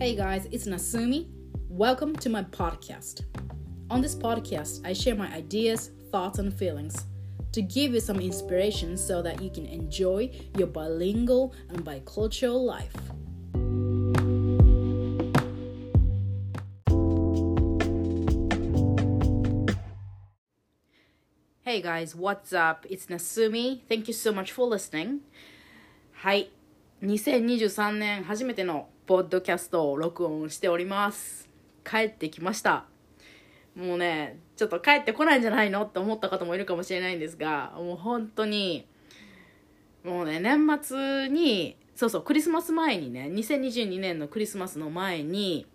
Hey guys, it's Nasumi. Welcome to my podcast. On this podcast, I share my ideas, thoughts, and feelings to give you some inspiration so that you can enjoy your bilingual and bicultural life. Hey guys, what's up? It's Nasumi. Thank you so much for listening. はい、2023年初めての ポッドキャストを録音しております。帰ってきました。もうね、ちょっと帰ってこないんじゃないのって思った方もいるかもしれないんですが、もう本当に、もうね、年末に、そうそう、クリスマス前にね、2022年のクリスマスの前に、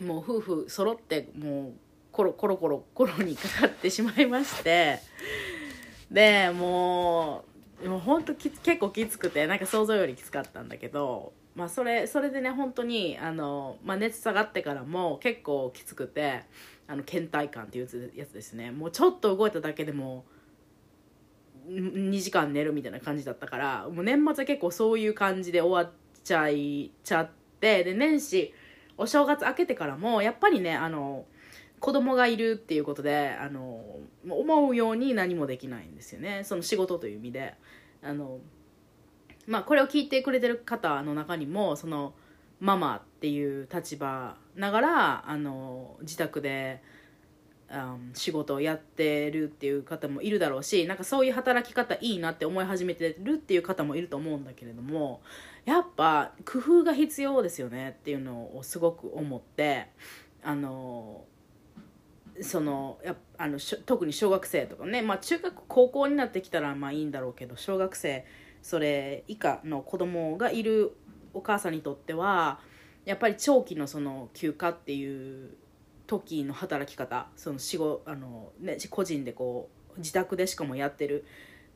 もう夫婦揃って、もうコロコロコロコロにかかってしまいまして、で、もう、もう本当き結構きつくて、なんか想像よりきつかったんだけど、まあそれ、それでね、本当に、あの、まあ熱下がってからも結構きつくて、あの、倦怠感っていうやつですね。もうちょっと動いただけでも、2時間寝るみたいな感じだったからもう年末は結構そういう感じで終わっちゃいちゃってで年始お正月明けてからもやっぱりねあの子供がいるっていうことであの思うように何もできないんですよねその仕事という意味であのまあこれを聞いてくれてる方の中にもそのママっていう立場ながらあの自宅であの仕事をやってるっていう方もいるだろうしなんかそういう働き方いいなって思い始めてるっていう方もいると思うんだけれどもやっぱ工夫が必要ですよねっていうのをすごく思ってあのそのやあの特に小学生とかね、まあ、中学高校になってきたらまあいいんだろうけど小学生それ以下の子供がいるお母さんにとってはやっぱり長期のその休暇っていう時の働き方その仕事あの、ね、個人でこう自宅でしかもやってる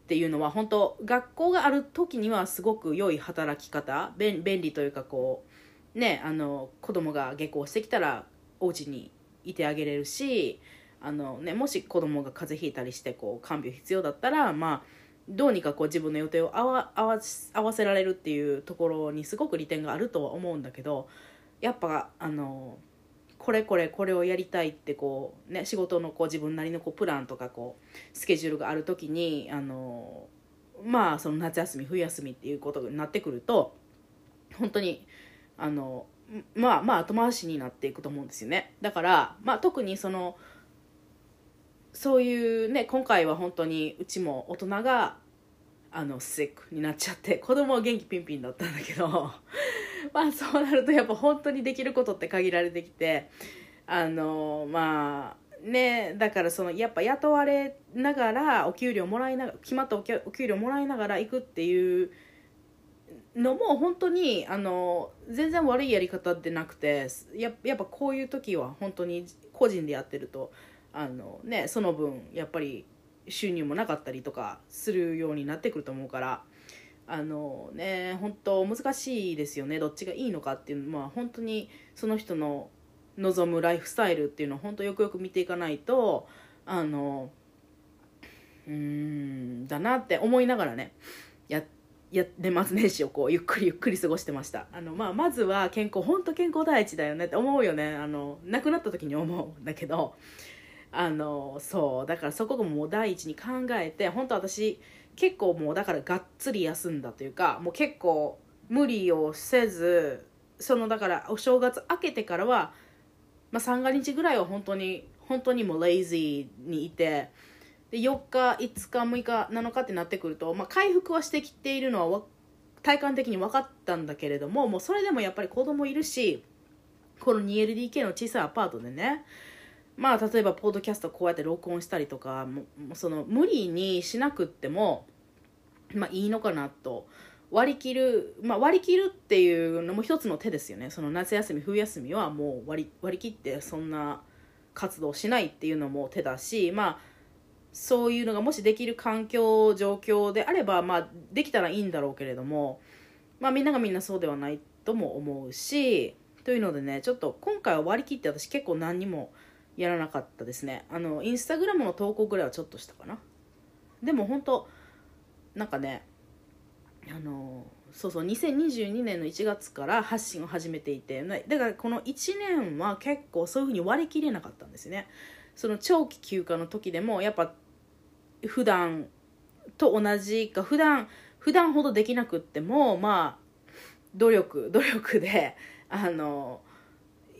っていうのは本当学校がある時にはすごく良い働き方便便利というかこうねあの子供が下校してきたらお家にいてあげれるしあの、ね、もし子供が風邪ひいたりしてこう看病必要だったらまあどうにかこう自分の予定を合わ合わせられるっていうところにすごく利点があるとは思うんだけどやっぱあのこれこれこれをやりたいってこう、ね、仕事のこう自分なりのこうプランとかこうスケジュールがある時にあのまあその夏休み冬休みっていうことになってくると本当にあのまあまあ後回しになっていくと思うんですよね。だから、まあ、特にそのそういうね今回は本当にうちも大人があのシックになっちゃって子供は元気ピンピンだったんだけど まあそうなるとやっぱ本当にできることって限られてきてあのまあねだからそのやっぱ雇われながらお給料もらいながら決まったお給お給料もらいながら行くっていうのも本当にあの全然悪いやり方でなくてややっぱこういう時は本当に個人でやってるとあの、ね、その分やっぱり収入もなかったりとかするようになってくると思うからあのね本当難しいですよねどっちがいいのかっていうのは、まあ、本当にその人の望むライフスタイルっていうのを本当よくよく見ていかないとあのうーんだなって思いながらねやや年末年始をこうゆっくりゆっくり過ごしてました。あの、まあ、まずは健康本当健康第一だよねって思うよね。あの亡くなった時に思うんだけどあのそうだからそこもう第一に考えて本当私結構もうだからがっつり休んだというかもう結構無理をせずそのだからお正月明けてからは、まあ、三が日ぐらいは本当に本当にもうレイジーにいてで4日5日6日7日ってなってくると、まあ、回復はしてきているのは体感的に分かったんだけれどももうそれでもやっぱり子供いるしこの 2LDK の小さいアパートでねまあ例えばポッドキャストこうやって録音したりとかもその無理にしなくってもまあいいのかなと。割り切る、まあ、割り切るっていうのも一つの手ですよね。その夏休み冬休みはもう割り割り切ってそんな活動しないっていうのも手だしまあそういうのがもしできる環境状況であればまあできたらいいんだろうけれどもまあみんながみんなそうではないとも思うしというのでねちょっと今回は割り切って私結構何にもやらなかったですね。あのインスタグラムの投稿ぐらいはちょっとしたかな。でも本当なんかねあのそうそう2022年の1月から発信を始めていてだからこの1年は結構そういうふうに割り切れなかったんですね。その長期休暇の時でもやっぱ普段と同じか普段普段ほどできなくってもまあ努力努力であの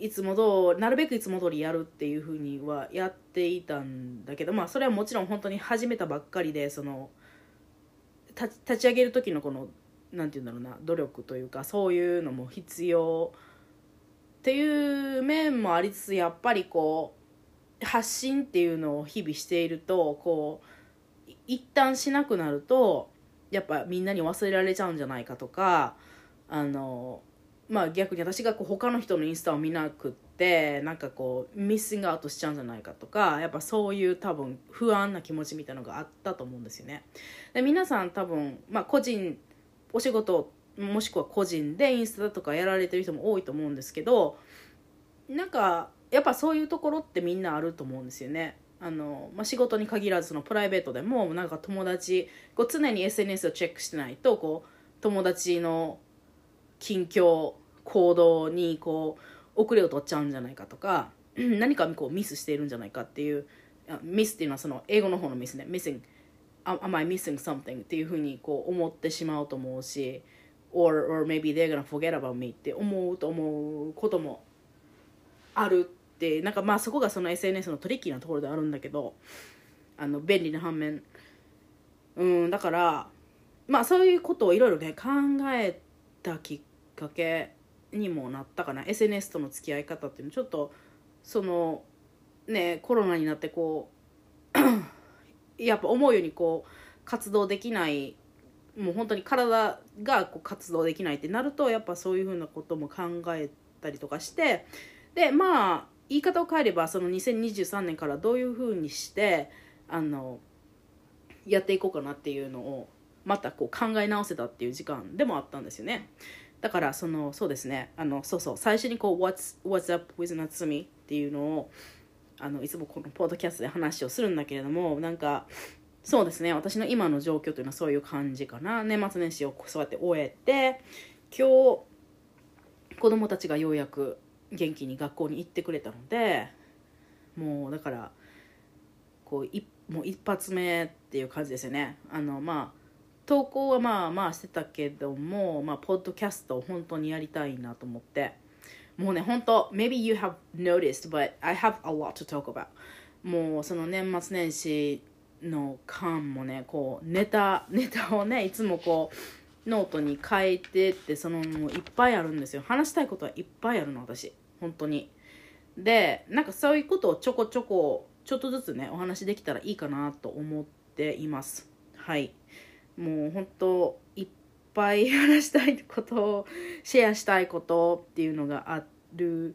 いつもどうなるべくいつも通りやるっていうふうにはやっていたんだけどまあそれはもちろん本当に始めたばっかりでその立ち上げる時のこの何て言うんだろうな努力というかそういうのも必要っていう面もありつつやっぱりこう発信っていうのを日々しているとこう一旦しなくなるとやっぱみんなに忘れられちゃうんじゃないかとかあのまあ逆に私がこう他の人のインスタを見なくってなんかこうミッシングアウトしちゃうんじゃないかとかやっぱそういう多分不安な気持ちみたいなのがあったと思うんですよね。で皆さん多分、まあ、個人お仕事もしくは個人でインスタとかやられてる人も多いと思うんですけどなんかやっぱそういうところってみんなあると思うんですよね。あのまあ、仕事に限らずそのプライベートでもなんか友達こう常に SNS をチェックしてないとこう友達の近況行動にこう遅れを取っちゃうんじゃないかとか 何かこうミスしているんじゃないかっていうミスっていうのはその英語の方のミスね。missing am I missing something っていうふうにこう思ってしまうと思うし or, or maybe they're gonna forget about me って思うと思うこともあるってなんかまあそこがその SNS のトリッキーなところであるんだけどあの便利な反面。うんだからまあそういうことをいろいろね考えたきっかけにもなったかな SNS との付き合い方っていうのちょっとそのねコロナになってこう やっぱ思うようにこう活動できないもう本当に体がこう活動できないってなるとやっぱそういうふうなことも考えたりとかしてでまあ言い方を変えればその2023年からどういうふうにしてあのやっていこうかなっていうのをまたこう考え直せたっていう時間でもあったんですよね。だからそのそうですね。あのそうそう。最初にこう「What's, What's up with Natsumi?」っていうのをあのいつもこのポッドキャストで話をするんだけれどもなんかそうですね。私の今の状況というのはそういう感じかな。年末年始をそうやって終えて今日子供たちがようやく元気に学校に行ってくれたのでもうだからこういもう一発目っていう感じですよね。あのまあ投稿はまあまあしてたけども、まあ、ポッドキャストを本当にやりたいなと思って。もうね、本当 maybe you have noticed, but I have a lot to talk about. もうその年末年始の間もね、こう、ネタ、ネタをね、いつもこう、ノートに書いてって、そのもういっぱいあるんですよ。話したいことはいっぱいあるの、私。本当に。で、なんかそういうことをちょこちょこ、ちょっとずつね、お話できたらいいかなと思っています。はい。もう本当いっぱい話したいことをシェアしたいことっていうのがあるっ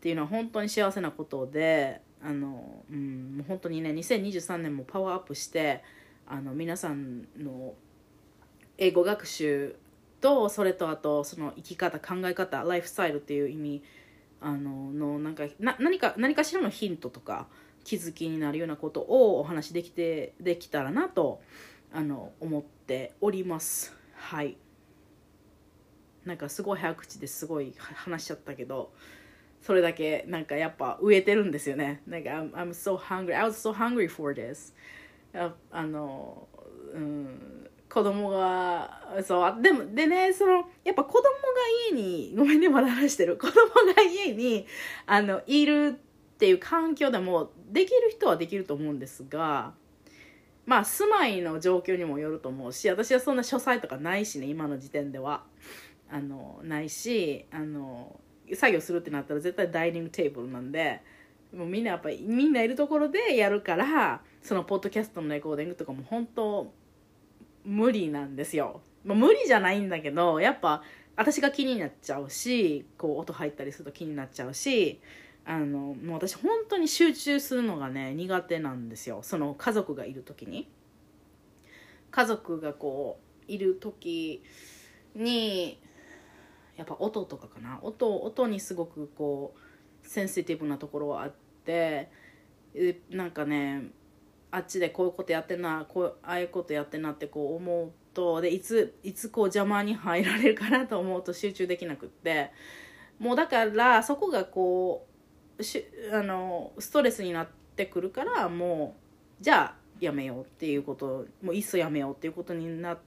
ていうのは本当に幸せなことであの、うん、もう本当にね2023年もパワーアップしてあの皆さんの英語学習とそれとあとその生き方考え方ライフスタイルっていう意味あののなんかな何か何かしらのヒントとか気づきになるようなことをお話できてできたらなとあの思っております。はい。なんかすごい早口ですごい話しちゃったけどそれだけなんかやっぱ植えてるんですよね。なんか I'm, I'm so hungry. I was so hungry for this. あのうん子供がそうでもでねそのやっぱ子供が家にごめんねまだ話してる。子供が家にあのいるっていう環境でもできる人はできると思うんですがまあ住まいの状況にもよると思うし私はそんな書斎とかないしね今の時点では。あのないしあの作業するってなったら絶対ダイニングテーブルなんでもうみんなやっぱりみんないるところでやるからそのポッドキャストのレコーディングとかも本当無理なんですよ、まあ、無理じゃないんだけどやっぱ私が気になっちゃうしこう音入ったりすると気になっちゃうしあのもう私本当に集中するのがね苦手なんですよ。その家族がいる時に。家族がこういる時にやっぱ音とかかな。音音にすごくこうセンシティブなところはあってなんかねあっちでこういうことやってんなこうああいうことやってんなってこう思っとでいついつこう邪魔に入られるかなと思うと集中できなくって。もうだからそこがこうしあのストレスになってくるからもうじゃあやめようっていうこともういっそやめようっていうことにな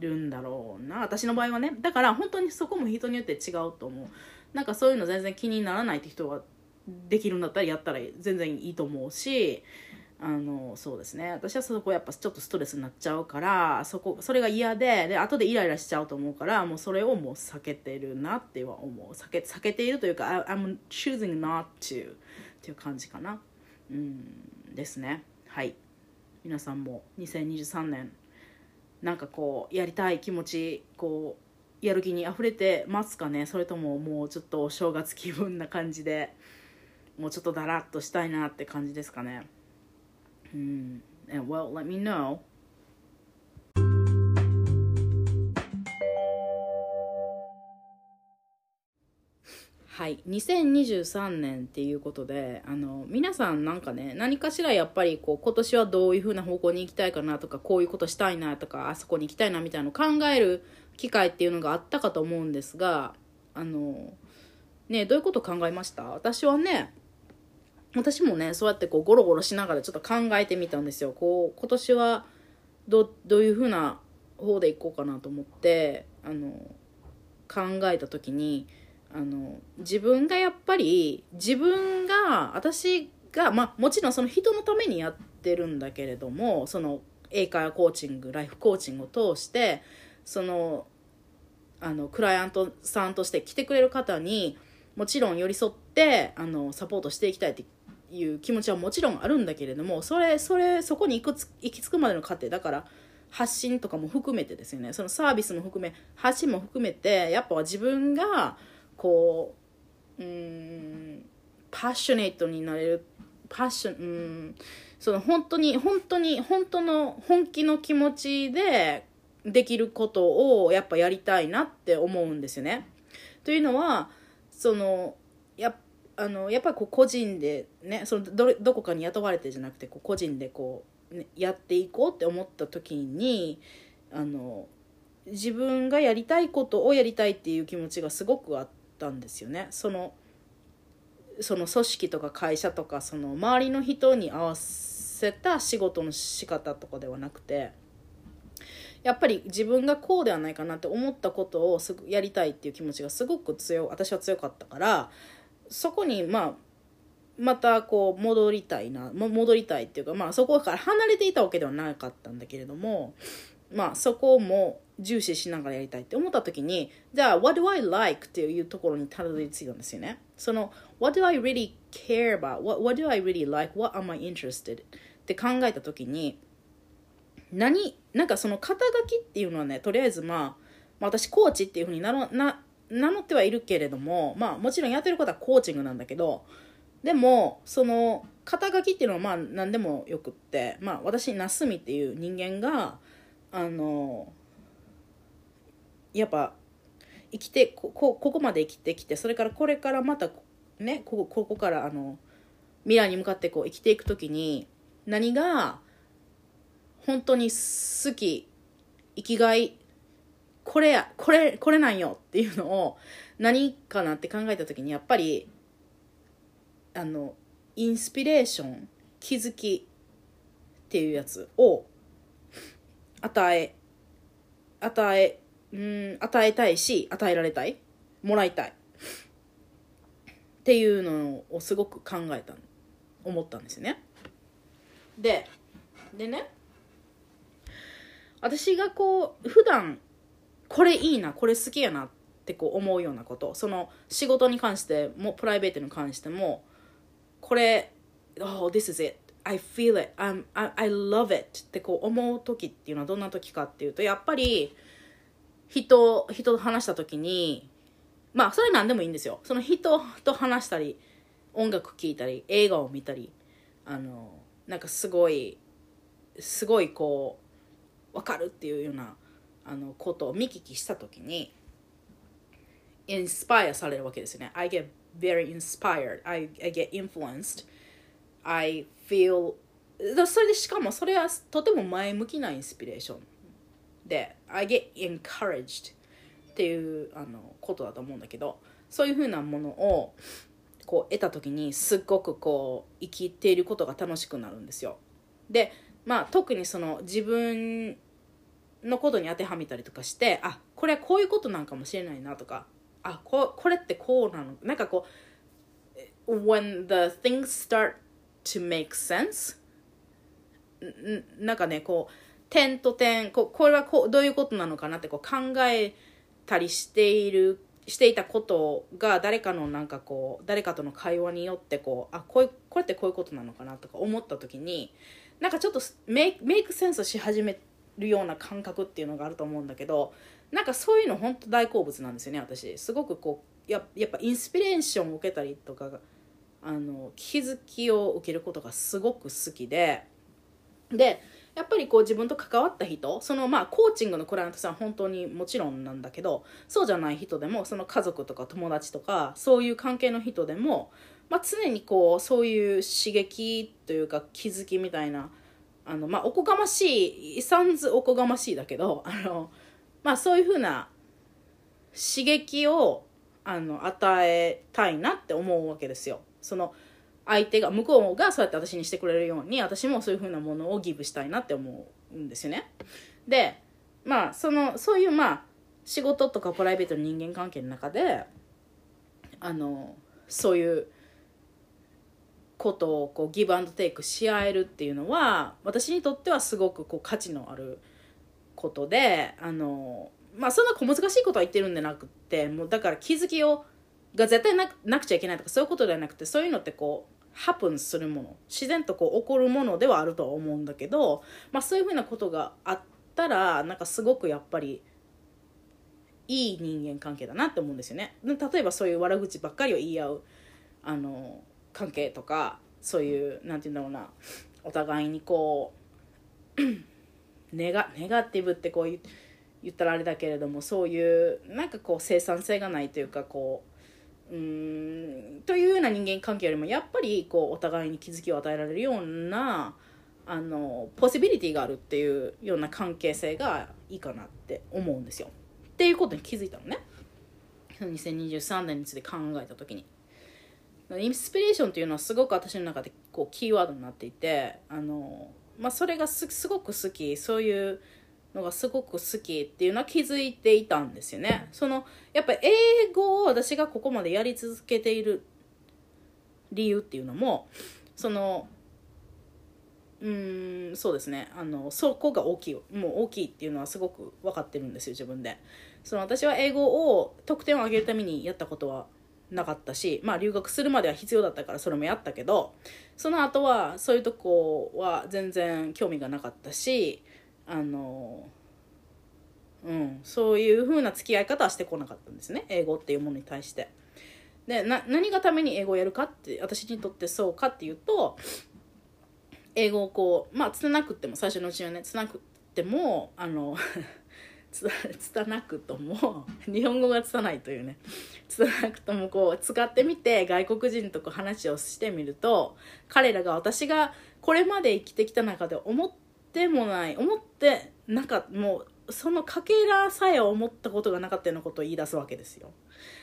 るんだろうな。私の場合はね。だから本当にそこも人によって違うと思う。なんかそういうの全然気にならないって人はできるんだったらやったら全然いいと思うしあのそうですね。私はそこやっぱちょっとストレスになっちゃうからそこそれが嫌でで後でイライラしちゃうと思うからもうそれをもう避けてるなっては思う。避け避けているというか I'm choosing not to っていう感じかな。うんですね。はい。皆さんも2023年なんかこうやりたい気持ちこうやる気にあふれてますかね？それとももうちょっとお正月気分な感じでもうちょっとだらっとしたいなって感じですかね？うん and well let me know. はい2023年っていうことであの皆さんなんかね何かしらやっぱりこう今年はどういう風な方向に行きたいかなとかこういうことしたいなとかあそこに行きたいなみたいなのを考える機会っていうのがあったかと思うんですがあのねどういうこと考えました？私はね私もねそうやってこうゴロゴロしながらちょっと考えてみたんですよ。こう今年はどどういう風な方で行こうかなと思ってあの考えた時にあの自分がやっぱり自分が私がまあもちろんその人のためにやってるんだけれどもその英会話コーチングライフコーチングを通してそのあのクライアントさんとして来てくれる方にもちろん寄り添ってあのサポートしていきたいっていう気持ちはもちろんあるんだけれどもそれそれそこに行くつ行き着くまでの過程だから発信とかも含めてですよねそのサービスも含め発信も含めてやっぱ自分がこううんパッショネットになれるパッションうんその本当に本当に本当の本気の気持ちでできることをやっぱやりたいなって思うんですよね。というのはそのあのやっぱりこう個人でねそのどどこかに雇われてじゃなくてこう個人でこう、ね、やっていこうって思った時にあの自分がやりたいことをやりたいっていう気持ちがすごくあったんですよね。そのその組織とか会社とかその周りの人に合わせた仕事の仕方とかではなくてやっぱり自分がこうではないかなって思ったことをすぐやりたいっていう気持ちがすごく強私は強かったからそこにまあまたこう戻りたいな戻りたいっていうかまあそこから離れていたわけではなかったんだけれどもまあそこも重視しながらやりたいって思った時にじゃあ What do I like? っていうところにたどり着いたんですよねその What do I really care about? What, what do I really like? What am I interested? って考えた時に何なんかその肩書きっていうのはねとりあえずまあ、私コーチっていうふうになろな名乗ってはいるけれどもまあもちろんやってることはコーチングなんだけどでもその肩書きっていうのはまあ何でもよくってまあ私なすみっていう人間があのやっぱ生きてこここまで生きてきてそれからこれからまたねここここからあの未来に向かってこう生きていく時に何が本当に好き生きがいこれやこれこれなんよっていうのを何かなって考えた時にやっぱりあのインスピレーション気づきっていうやつを与え与えうん与えたいし与えられたいもらいたいっていうのをすごく考えた思ったんですよね。ででね私がこう普段これいいなこれ好きやなってこう思うようなこと。その仕事に関してもプライベートに関してもこれ Oh this is it. I feel it. I'm, I, I love it. ってこう思う時っていうのはどんな時かっていうとやっぱり人人と話した時にまあそれ何でもいいんですよ。その人と話したり音楽聴いたり映画を見たりあのなんかすごいすごいこう分かるっていうようなあのことを見聞きした時にインスパイアされるわけですよね。I get very inspired. I, I get influenced. I feel それでしかもそれはとても前向きなインスピレーション。で I get encouraged っていうあのことだと思うんだけどそういうふうなものをこう得た時にすっごくこう生きていることが楽しくなるんですよ。でまあ特にその自分のことに当てはめたりとかしてあこれはこういうことなんかもしれないなとかあここれってこうなの？なんかこう when the things start to make sense? なんかねこう点と点ここれはこうどういうことなのかなってこう考えたりしているしていたことが誰かのなんかこう誰かとの会話によってこうあこういうこれってこういうことなのかなとか思った時になんかちょっとメイクメイクセンスし始めるような感覚っていうのがあると思うんだけどなんかそういうの本当大好物なんですよね私。すごくこうややっぱインスピレーションを受けたりとかあの気づきを受けることがすごく好きででやっぱりこう自分と関わった人そのまあコーチングのクライアントさん本当にもちろんなんだけどそうじゃない人でもその家族とか友達とかそういう関係の人でも、まあ、常にこうそういう刺激というか気づきみたいなあのまあおこがましいさんずおこがましいだけどあのまあそういうふうな刺激をあの与えたいなって思うわけですよ。その相手が向こうがそうやって私にしてくれるように私もそういう風なものをギブしたいなって思うんですよね。でまあそのそういうまあ仕事とかプライベートの人間関係の中であのそういうことをこうギブアンドテイクし合えるっていうのは私にとってはすごくこう価値のあることであのまあそんな小難しいことは言ってるんじゃなくてもうだから気づきをが絶対なくちゃいけないとかそういうことではなくてそういうのってこうハプンするもの自然とこう起こるものではあるとは思うんだけど、まあ、そういうふうなことがあったらなんかすごくやっぱりいい人間関係だなって思うんですよね。例えばそういう悪口ばっかりを言い合うあの関係とかそういうなんて言うんだろうなお互いにこう ネガネガティブってこう言ったらあれだけれどもそういうなんかこう生産性がないというかこううんというような人間関係よりもやっぱりこうお互いに気づきを与えられるようなあのポシビリティがあるっていうような関係性がいいかなって思うんですよ。っていうことに気づいたのね。2023年について考えた時に。インスピレーションっていうのはすごく私の中でこうキーワードになっていてあの、まあ、それがすごく好きそういうのがすごく好きっていうのは気づいていたんですよね。そのやっぱり英語を私がここまでやり続けている理由っていうのもそのうんそうですね。あのそこが大きいもう大きいっていうのはすごく分かってるんですよ自分で。その私は英語を得点を上げるためにやったことはなかったしまあ留学するまでは必要だったからそれもやったけどその後はそういうとこは全然興味がなかったしあのうんそういう風な付き合い方はしてこなかったんですね英語っていうものに対して。で何がために英語をやるかって私にとってそうかっていうと英語をこうまあつなくても最初のうちはねつなくってもあの つたなくとも 日本語がつたないというね。つたなくともこう使ってみて外国人とこう話をしてみると彼らが私がこれまで生きてきた中で思ってもない思ってなんかもうそのかけらさえ思ったことがなかったようなことを言い出すわけですよ。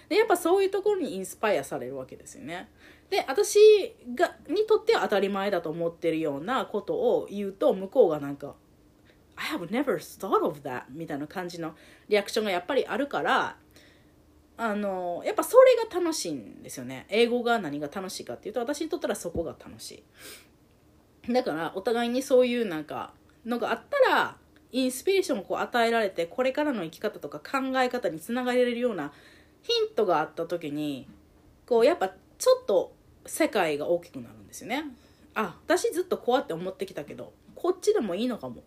でやっぱそういうところにインスパイアされるわけですよね。で私がにとっては当たり前だと思ってるようなことを言うと向こうがなんか「I have never thought of that」みたいな感じのリアクションがやっぱりあるからあのやっぱそれが楽しいんですよね。英語が何が楽しいかっていうと私にとったらそこが楽しい。だからお互いにそういうなんかのがあったらインスピレーションをこう与えられてこれからの生き方とか考え方につながれるようなヒントがあった時にこうやっぱちょっと世界が大きくなるんですよね。あ私ずっとこうやって思ってきたけどこっちでもいいのかも。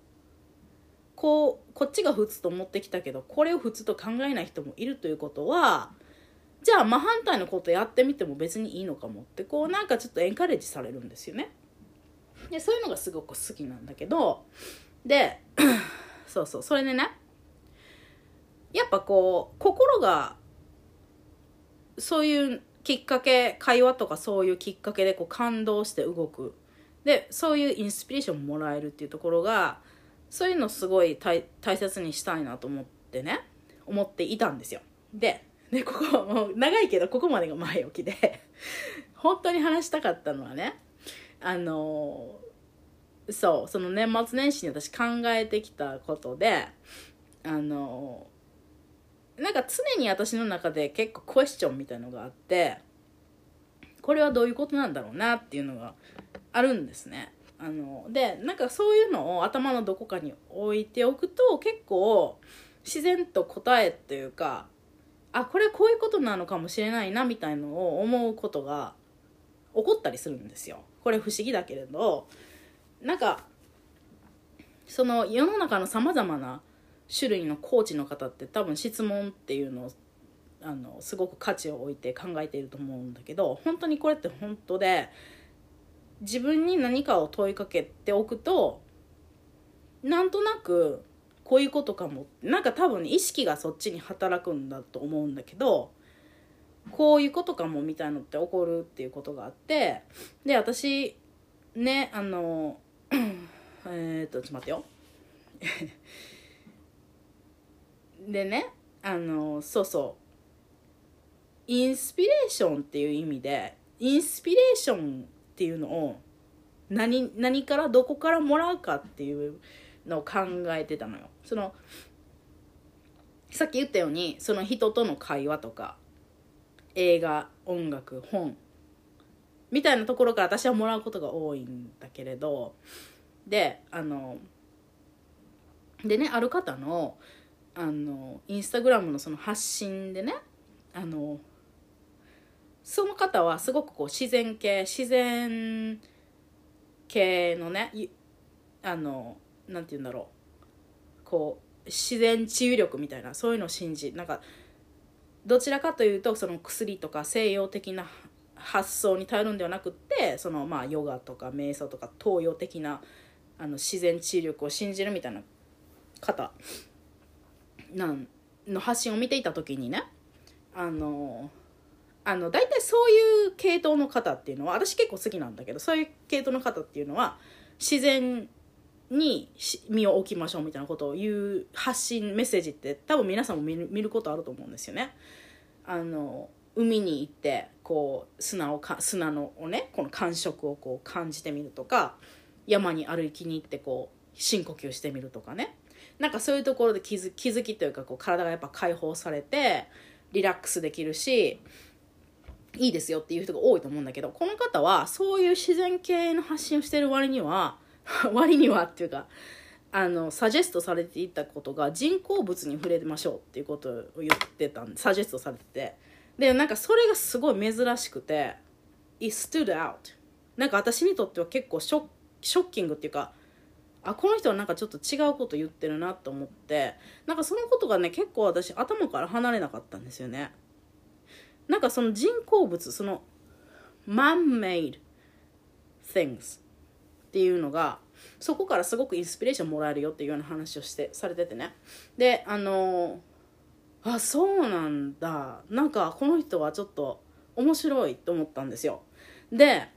こうこっちが普通と思ってきたけどこれを普通と考えない人もいるということはじゃあ真反対のことやってみても別にいいのかもってこうなんかちょっとエンカレッジされるんですよね。でそういうのがすごく好きなんだけどで そうそうそれでねやっぱこう心がそういうきっかけ会話とかそういうきっかけでこう感動して動く。でそういうインスピレーションもらえるっていうところがそういうのすごい大大切にしたいなと思ってね。思っていたんですよ。ででここもう長いけどここまでが前置きで。本当に話したかったのはねあのそうその年末年始に私考えてきたことであのなんか常に私の中で結構クエスチョンみたいのがあってこれはどういうことなんだろうなっていうのがあるんですね。あのでなんかそういうのを頭のどこかに置いておくと結構自然と答えっていうかあこれこういうことなのかもしれないなみたいのを思うことが起こったりするんですよ。これ不思議だけれどなんかその世の中のさまざまな種類のコーチの方って多分質問っていうのをあのすごく価値を置いて考えていると思うんだけど本当にこれって本当で自分に何かを問いかけておくとなんとなくこういうことかも。なんか多分意識がそっちに働くんだと思うんだけどこういうことかもみたいのって起こるっていうことがあってで私ねあの えっとちょっと待ってよ。でねあのそうそう。インスピレーションっていう意味でインスピレーションっていうのを何何からどこからもらうかっていうのを考えてたのよ。そのさっき言ったようにその人との会話とか映画音楽本みたいなところから私はもらうことが多いんだけれどであのでねある方のあのインスタグラムのその発信でねあのその方はすごくこう自然系自然系のねあのなんて言うんだろう。こう自然治癒力みたいなそういうのを信じなんかどちらかというとその薬とか西洋的な発想に頼るんではなくってそのまあヨガとか瞑想とか東洋的なあの自然治癒力を信じるみたいな方なんの発信を見ていた時にねあのあの大体そういう系統の方っていうのは私結構好きなんだけどそういう系統の方っていうのは自然に身を置きましょうみたいなことを言う発信メッセージって多分皆さんも見ることあると思うんですよね。あの海に行ってこう砂をか砂のをねこの感触をこう感じてみるとか山に歩きに行ってこう深呼吸してみるとかねなんかそういうところで気づ気づきというかこう体がやっぱ解放されてリラックスできるしいいですよっていう人が多いと思うんだけどこの方はそういう自然系の発信をしてる割には 割にはっていうかあのサジェストされていたことが人工物に触れましょうっていうことを言ってたんでサジェストされてて。でなんかそれがすごい珍しくて It stood out なんか私にとっては結構ショショッキングっていうかあこの人はなんかちょっと違うこと言ってるなと思ってなんかそのことがね結構私頭から離れなかったんですよね。なんかその人工物その man-made things っていうのがそこからすごくインスピレーションもらえるよっていうような話をしてされててね。であのあそうなんだ。なんかこの人はちょっと面白いと思ったんですよ。で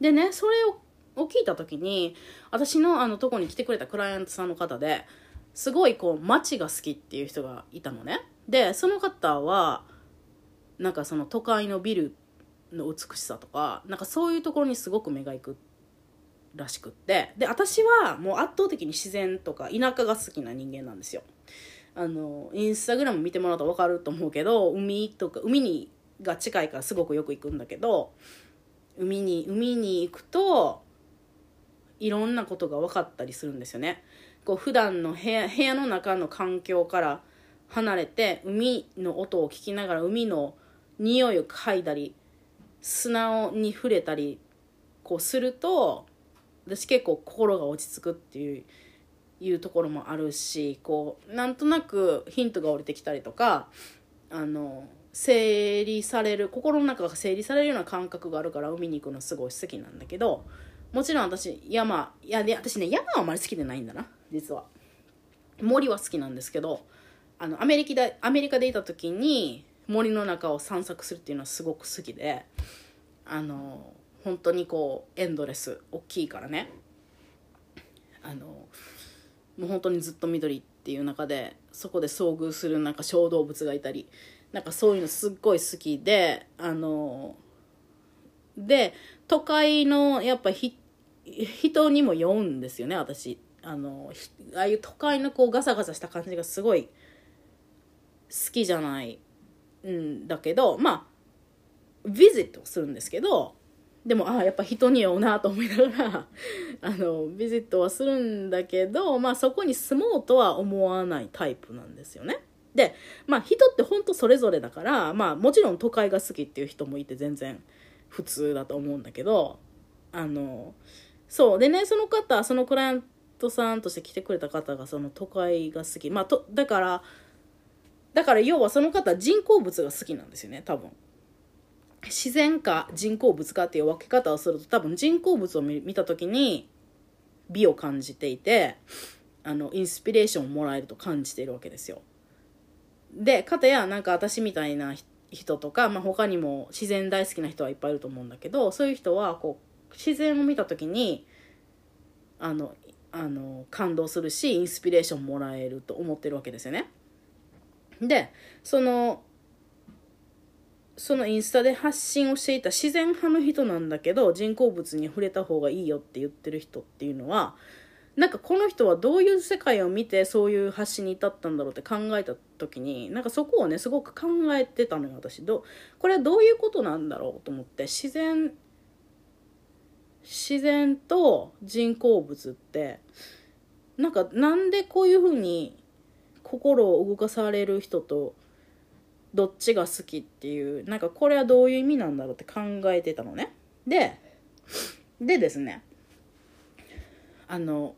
でねそれをを聞いた時に私のあのとこに来てくれたクライアントさんの方ですごいこう街が好きっていう人がいたのね。でその方はなんかその都会のビルの美しさとかなんかそういうところにすごく目がいくらしくって。で私はもう圧倒的に自然とか田舎が好きな人間なんですよ。あのインスタグラム見てもらうと分かると思うけど海とか海にが近いからすごくよく行くんだけど海に海に行くといろんなことが分かったりするんですよね。こう普段の部屋部屋の中の環境から離れて海の音を聞きながら海の匂いを嗅いだり砂に触れたりこうすると私結構心が落ち着くっていういうところもあるしこうなんとなくヒントが降りてきたりとかあの整理される心の中が整理されるような感覚があるから海に行くのすごい好きなんだけどもちろん私山いやで私ね山はあまり好きでないんだな実は。森は好きなんですけどあのアメリカでアメリカでいた時に森の中を散策するっていうのはすごく好きであの本当にこうエンドレス大きいからね。あのもう本当にずっと緑っていう中でそこで遭遇するなんか小動物がいたりなんかそういうのすっごい好きであので都会のやっぱひ人にも酔うんですよね私。あのああいう都会のこうガサガサした感じがすごい好きじゃないんだけどまあビジットするんですけどでもああやっぱ人に酔うなと思いながら あのビジットはするんだけどまあそこに住もうとは思わないタイプなんですよね。でまあ人ってほんとそれぞれだからまあもちろん都会が好きっていう人もいて全然普通だと思うんだけどあのそうでねその方そのクライアントさんとして来てくれた方がその都会が好きまあとだからだから要はその方人工物が好きなんですよね多分自然か人工物かっていう分け方をすると多分人工物を見た時に美を感じていてあのインスピレーションをもらえると感じているわけですよでかたやなんか私みたいな人とか、まあ、他にも自然大好きな人はいっぱいいると思うんだけどそういう人はこう自然を見た時にあのあの感動するしインスピレーションもらえると思ってるわけですよね。でそのそのインスタで発信をしていた自然派の人なんだけど人工物に触れた方がいいよって言ってる人っていうのはなんかこの人はどういう世界を見てそういう発信に至ったんだろうって考えた時になんかそこをねすごく考えてたのよ私。どこれはどういうことなんだろうと思って自然自然と人工物ってなんかなんでこういうふうに心を動かされる人とどっちが好きっていうなんかこれはどういう意味なんだろうって考えてたのね。ででですねあの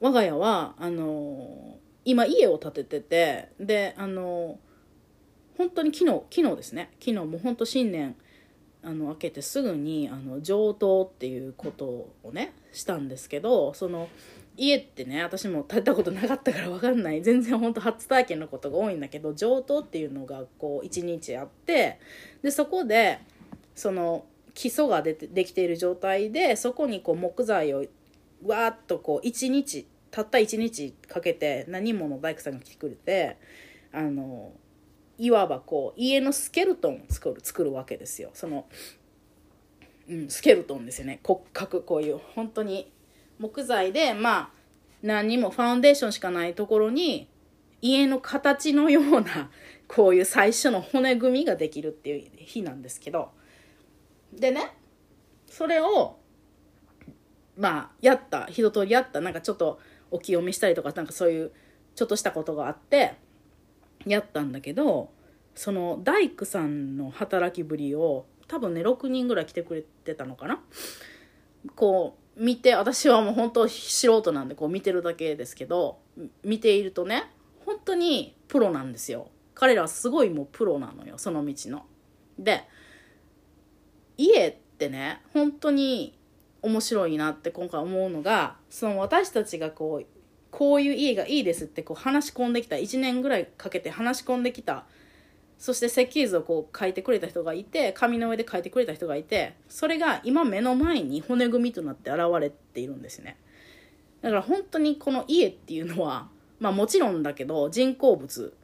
我が家はあの今家を建てててであの本当に昨日昨日ですね。昨日もう本当新年あの開けてすぐにあの上等っていうことをねしたんですけどその家ってね私も建てたことなかったから分かんない。全然ほんと初体験のことが多いんだけど上等っていうのがこう1日あってでそこでその基礎がでできている状態でそこにこう木材をわーっとこう1日たった1日かけて何人もの大工さんが来てくれてあのいわばこう家のスケルトンを作る作るわけですよ。その、うん、スケルトンですよね。骨格こういう本当に木材でまあ何にもファウンデーションしかないところに家の形のような こういう最初の骨組みができるっていう日なんですけど。でねそれをまあやった一通りやったなんかちょっとお清めしたりとかなんかそういうちょっとしたことがあってやったんだけどその大工さんの働きぶりを多分ね6人ぐらい来てくれてたのかな。こう見て私はもう本当素人なんでこう見てるだけですけど見ているとね本当にプロなんですよ彼らはすごいもうプロなのよその道の。で家ってね本当に面白いなって今回思うのがその私たちがこうこういう家がいいですってこう話し込んできた1年ぐらいかけて話し込んできたそして設計図をこう書いてくれた人がいて紙の上で書いてくれた人がいてそれが今目の前に骨組みとなって現れているんですね。だから本当にこの家っていうのはまあもちろんだけど人工物。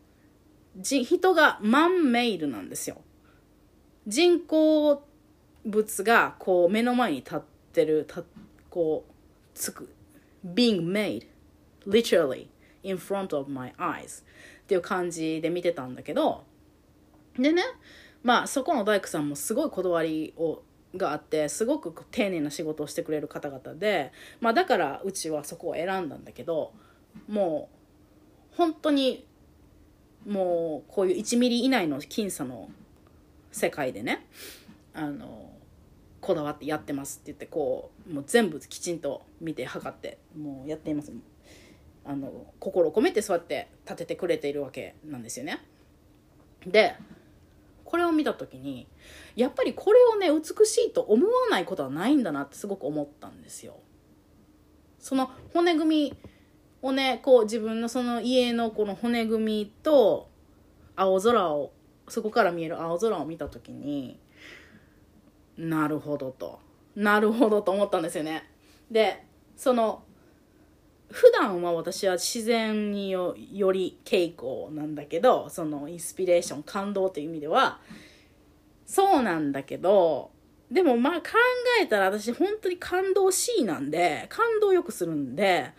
人がマンメイルなんですよ。人工物がこう目の前に立ってるたこうつく。Being made literally in front of my eyes っていう感じで見てたんだけどでねまあそこの大工さんもすごいこだわりをがあってすごく丁寧な仕事をしてくれる方々で、まあ、だからうちはそこを選んだんだけどもう本当にもうこういう1ミリ以内の僅差の世界でねあのこだわってやってますって言ってこうもう全部きちんと見て測ってもうやっていますあの心を込めてそうやって立ててくれているわけなんですよね。でこれを見た時にやっぱりこれをね美しいと思わないことはないんだなってすごく思ったんですよ。その骨組みをねこう自分のその家のこの骨組みと青空をそこから見える青空を見た時になるほどとなるほどと思ったんですよね。でその普段は私は自然によより傾向なんだけどそのインスピレーション感動という意味では。そうなんだけどでもまあ考えたら私本当に感動 C なんで感動よくするんで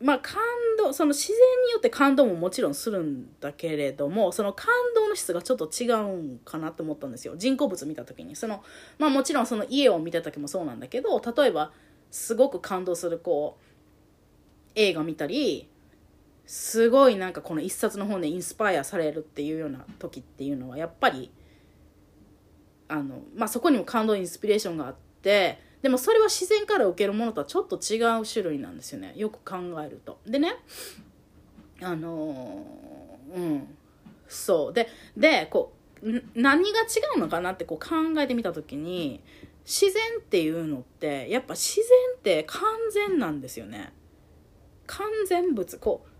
まあ感動その自然によって感動ももちろんするんだけれどもその感動の質がちょっと違うんかなって思ったんですよ。人工物見た時に。そのまあもちろんその家を見た時もそうなんだけど例えばすごく感動するこう映画見たりすごいなんかこの一冊の本でインスパイアされるっていうような時っていうのはやっぱりあのまあそこにも感動インスピレーションがあってでもそれは自然から受けるものとはちょっと違う種類なんですよねよく考えると。でねあのうんそうででこう何が違うのかなってこう考えてみた時に自然っていうのってやっぱ自然って完全なんですよね。完全物こう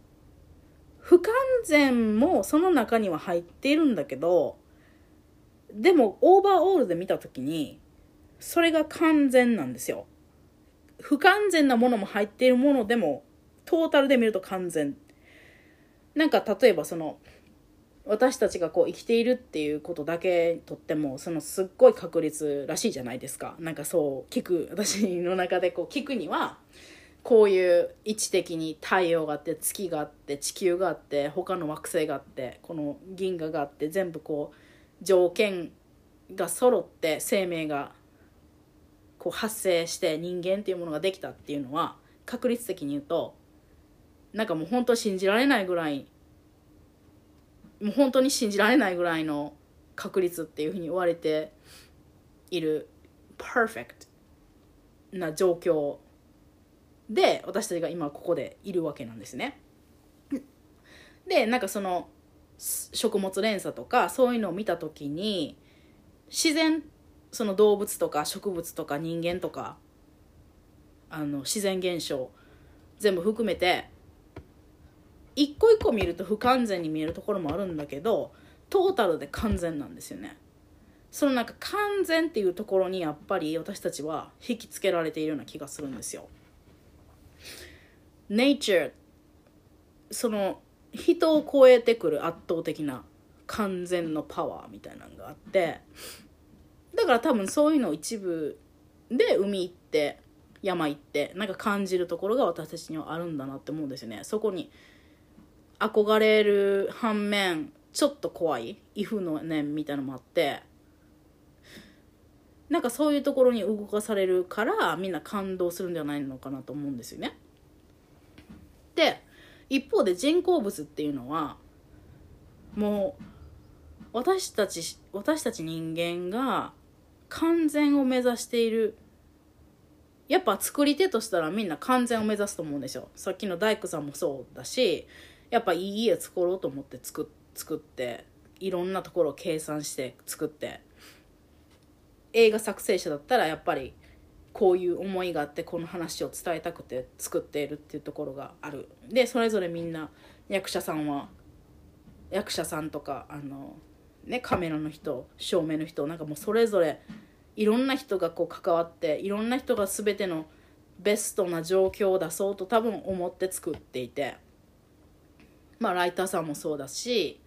不完全もその中には入っているんだけどでもオーバーオールで見た時にそれが完全なんですよ。不完全なものも入っているものでも、トータルで見ると完全。なんか例えばその、私たちがこう生きているっていうことだけとってもそのすっごい確率らしいじゃないですかなんかそう聞く私の中でこう聞くにはこういう位置的に太陽があって月があって地球があって他の惑星があってこの銀河があって全部こう条件が揃って生命がこう発生して人間っていうものができたっていうのは確率的に言うとなんかもう本当信じられないぐらいもう本当に信じられないぐらいの確率っていうふうに言われている perfect な状況で私たちが今ここでいるわけなんですね。でなんかその食物連鎖とかそういうのを見た時に自然その動物とか植物とか人間とかあの自然現象全部含めて一個一個見ると不完全に見えるところもあるんだけどトータルで完全なんですよねそのなんか完全っていうところにやっぱり私たちは引きつけられているような気がするんですよ Nature その人を超えてくる圧倒的な完全のパワーみたいなのがあってだから多分そういうのを一部で海行って山行ってなんか感じるところが私たちにはあるんだなって思うんですよね。そこに憧れる反面ちょっと怖い威風の念みたいなのもあってなんかそういうところに動かされるからみんな感動するんじゃないのかなと思うんですよね。で一方で人工物っていうのはもう私たち私たち人間が完全を目指している。やっぱ作り手としたらみんな完全を目指すと思うんですよ。さっきの大工さんもそうだしやっぱいい家作ろうと思って作作っていろんなところを計算して作って映画作成者だったらやっぱりこういう思いがあってこの話を伝えたくて作っているっていうところがある。でそれぞれみんな役者さんは役者さんとかあのね、カメラの人照明の人なんかもうそれぞれいろんな人がこう関わっていろんな人が全てのベストな状況を出そうと多分思って作っていて。まあライターさんもそうだし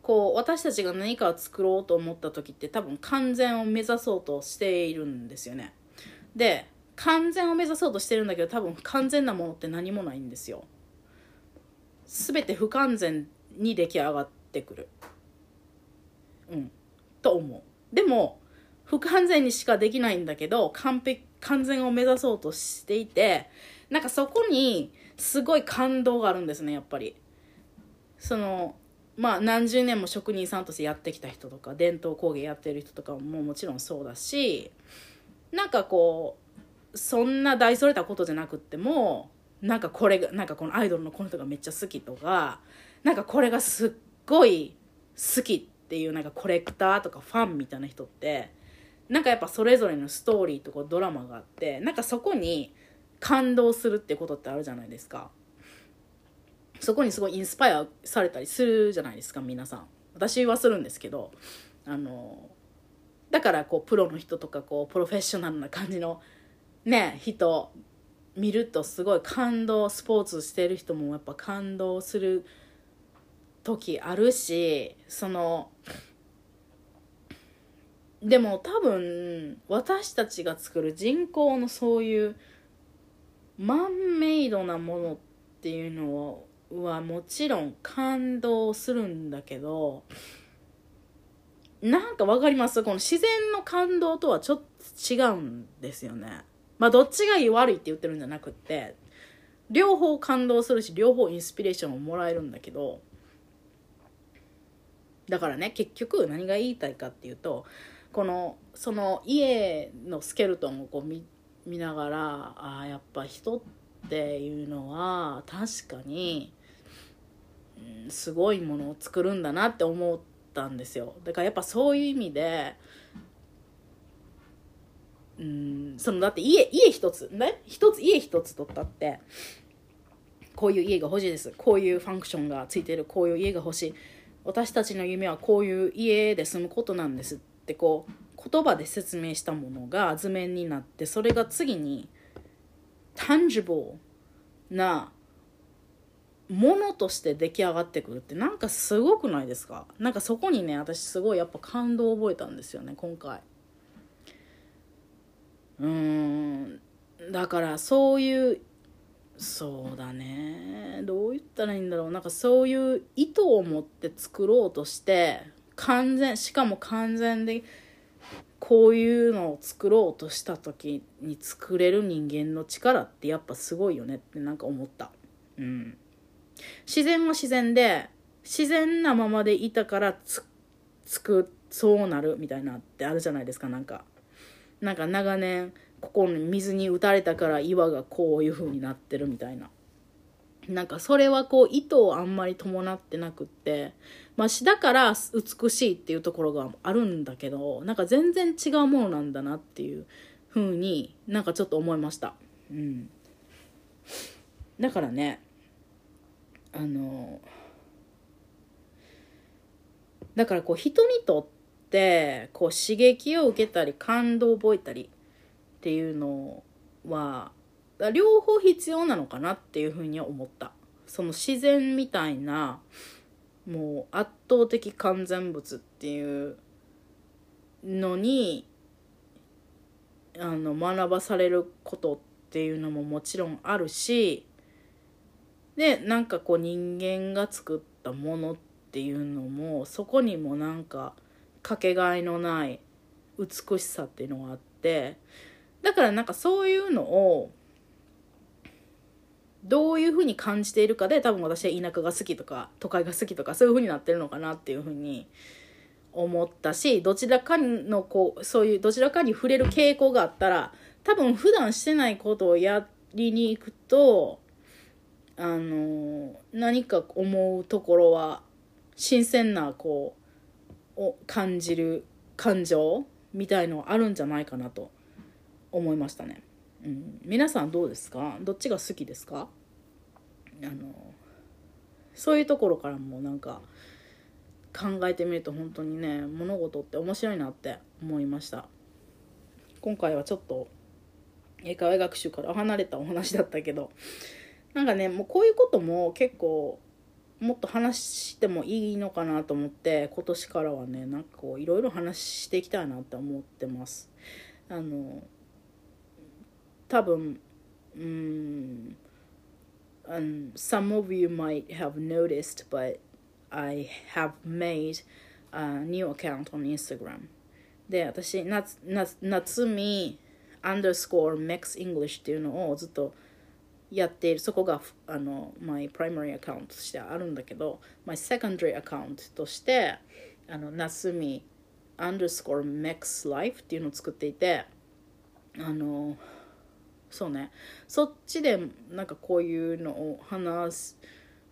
こう私たちが何かを作ろうと思った時って多分完全を目指そうとしているんですよね。で完全を目指そうとしてるんだけど多分完全なものって何もないんですよ。全て不完全に出来上がってくる。うん。と思う。でも不完全にしかできないんだけど完璧完全を目指そうとしていてなんかそこにすごい感動があるんですねやっぱり。そのまあ何十年も職人さんとしてやってきた人とか伝統工芸やってる人とかももちろんそうだしなんかこうそんな大それたことじゃなくってもなんかこれがなんかこのアイドルのこの人がめっちゃ好きとかなんかこれがすっごい好きっていうなんかコレクターとかファンみたいな人ってなんかやっぱそれぞれのストーリーとかドラマがあってなんかそこに感動するってことってあるじゃないですか。そこにすごいインスパイアされたりするじゃないですか皆さん。私はするんですけどあのだからこうプロの人とかこうプロフェッショナルな感じのね人見るとすごい感動スポーツしてる人もやっぱ感動する時あるしそのでも多分私たちが作る人工のそういうマンメイドなものっていうのはもちろん感動するんだけどなんかわかります？この自然の感動とはちょっと違うんですよね。まあどっちがいい悪いって言ってるんじゃなくって両方感動するし両方インスピレーションをもらえるんだけどだからね結局何が言いたいかっていうとこのその家のスケルトンをこう見見ながらああやっぱ人っていうのは確かに、うん、すごいものを作るんだなって思ってたんですよ。だからやっぱそういう意味でうんそのだって家家一つね一つ家一つとったってこういう家が欲しいです。こういうファンクションがついてる。こういう家が欲しい。私たちの夢はこういう家で住むことなんですってこう言葉で説明したものが図面になってそれが次に tangible なものとして出来上がってくるってなんかすごくないですか？なんかそこにね私すごいやっぱ感動を覚えたんですよね今回。うん。だからそういうそうだね。どう言ったらいいんだろう。なんかそういう意図を持って作ろうとして完全しかも完全でこういうのを作ろうとした時に作れる人間の力ってやっぱすごいよねってなんか思った。うん。自然は自然で自然なままでいたからつくそうなるみたいなってあるじゃないですかなんか。なんか長年ここに水に打たれたから岩がこういう風になってるみたいな。なんかそれはこう意図をあんまり伴ってなくってまあだから美しいっていうところがあるんだけどなんか全然違うものなんだなっていう風になんかちょっと思いました。うん。だからねあのだからこう人にとってこう刺激を受けたり感動を覚えたりっていうのは両方必要なのかなっていうふうに思った。その自然みたいなもう圧倒的完全物っていうのにあの学ばされることっていうのももちろんあるしでなんかこう人間が作ったものっていうのもそこにもなんかかけがえのない美しさっていうのがあってだからなんかそういうのをどういうふうに感じているかで多分私は田舎が好きとか都会が好きとかそういうふうになってるのかなっていうふうに思ったしどちらかのこうそういうどちらかに触れる傾向があったら多分普段してないことをやりに行くとあの何か思うところは新鮮なこうを感じる感情みたいのはあるんじゃないかなと思いましたね。うん、皆さんどうですか？どっちが好きですか？あのそういうところからもなんか考えてみると本当にね物事って面白いなって思いました。今回はちょっと英会話学習から離れたお話だったけどなんかねもうこういうことも結構もっと話してもいいのかなと思って今年からはねなんかこういろいろ話していきたいなって思ってます。あの多分うん um, some of you might have noticed but I have made a new account on Instagram. で私夏夏夏み underscore max English っていうのをずっとやっているそこがあの my primary account としてあるんだけど my secondary account としてあの夏み underscore max life っていうのを作っていてあのそうね。そっちでなんかこういうのを話す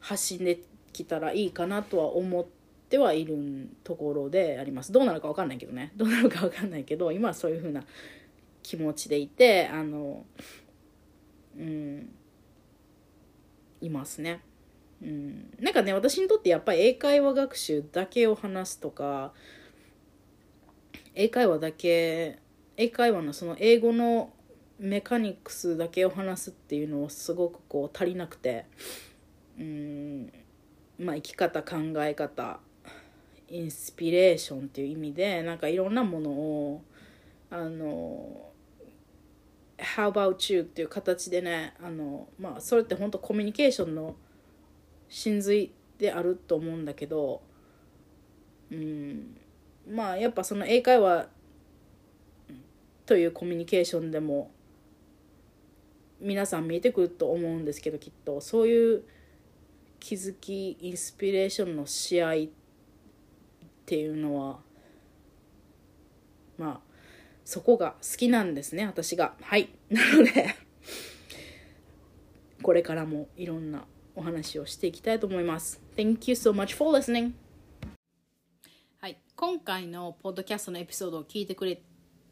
発信できたらいいかなとは思ってはいるところであります。どうなるか分かんないけどね。どうなるか分かんないけど今はそういう風な気持ちでいてあのうん。いますね。うん、なんかね私にとってやっぱり英会話学習だけを話すとか英会話だけ英会話のその英語のメカニクスだけを話すっていうのをすごくこう足りなくてうんまあ生き方考え方インスピレーションっていう意味でなんかいろんなものをあの How about you? っていう形でねあのまあそれって本当コミュニケーションの真髄であると思うんだけどうんまあやっぱその英会話というコミュニケーションでも皆さん見えてくると思うんですけどきっと。そういう気づきインスピレーションの試合っていうのはまあそこが好きなんですね私が。はい。なのでこれからもいろんなお話をしていきたいと思います。Thank you so much for listening. はい。今回のポッドキャストのエピソードを聞いてくれ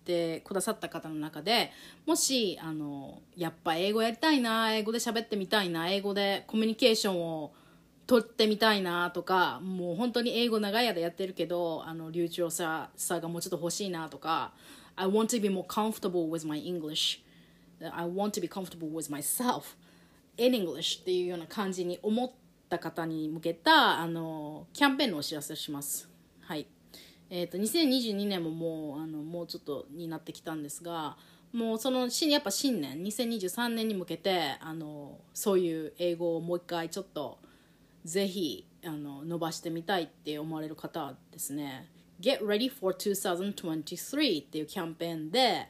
てくださった方の中でもしあのやっぱ英語やりたいな英語で喋ってみたいな英語でコミュニケーションを取ってみたいなとかもう本当に英語長い間やってるけどあの流暢ささがもうちょっと欲しいなとか I want to be more comfortable with my English. I want to be comfortable with myself in English. っていうような感じに思った方に向けたあのキャンペーンのお知らせをします。はい。えーと、2022年ももうあのもうちょっとになってきたんですがもうそのやっぱ新年2023年に向けてあのそういう英語をもう一回ちょっとぜひあの伸ばしてみたいって思われる方ですね。Get Ready for 2023っていうキャンペーンで、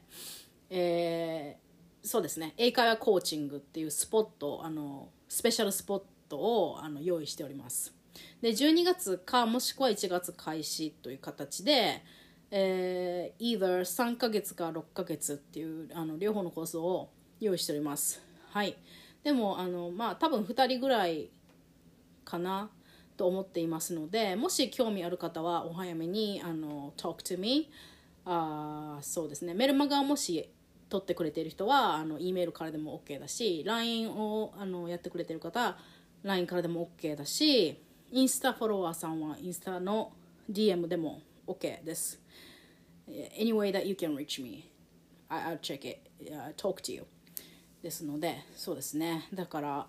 えー、そうですね。英会話コーチングっていうスポットあのスペシャルスポットをあの用意しております。で12月かもしくは1月開始という形で、えー、either 3ヶ月か6ヶ月っていうあの両方のコースを用意しております。はい。でもあのまあ多分2人ぐらいかな。と思っていますのでもし興味ある方はお早めにあの talk to me あそうですね。メルマガをもし取ってくれている人はあの E メールからでも OK だし LINE をあのやってくれてる方 LINE からでも OK だしインスタフォロワーさんはインスタの DM でも OK です。Any way that you can reach me I, I'll check it、uh, talk to you ですのでそうですね。だから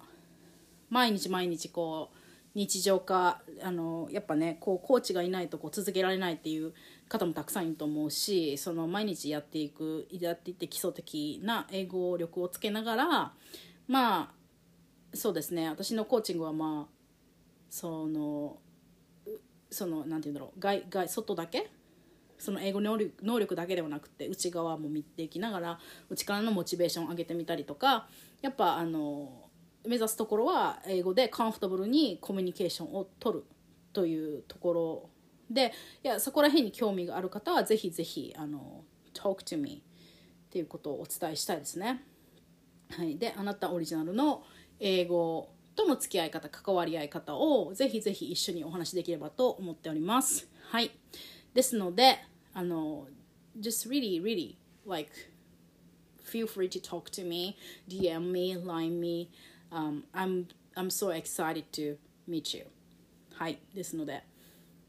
毎日毎日こう日常化あのやっぱねこうコーチがいないとこう続けられないっていう方もたくさんいると思うしその毎日やっていくやっていって基礎的な英語力をつけながらまあそうですね私のコーチングはまあそのそのなんて言うんだろう外外外だけ？その英語能力能力だけではなくて内側も見ていきながら内からのモチベーションを上げてみたりとかやっぱあの目指すところは英語でカンフォタブルにコミュニケーションを取るというところでいやそこら辺に興味がある方はぜひぜひあの talk to me っていうことをお伝えしたいですね。はい、であなたオリジナルの英語との付き合い方関わり合い方をぜひぜひ一緒にお話しできればと思っております。はい、ですのであの just really really like feel free to talk to me DM me line me um, I'm I'm so excited to meet you はいですので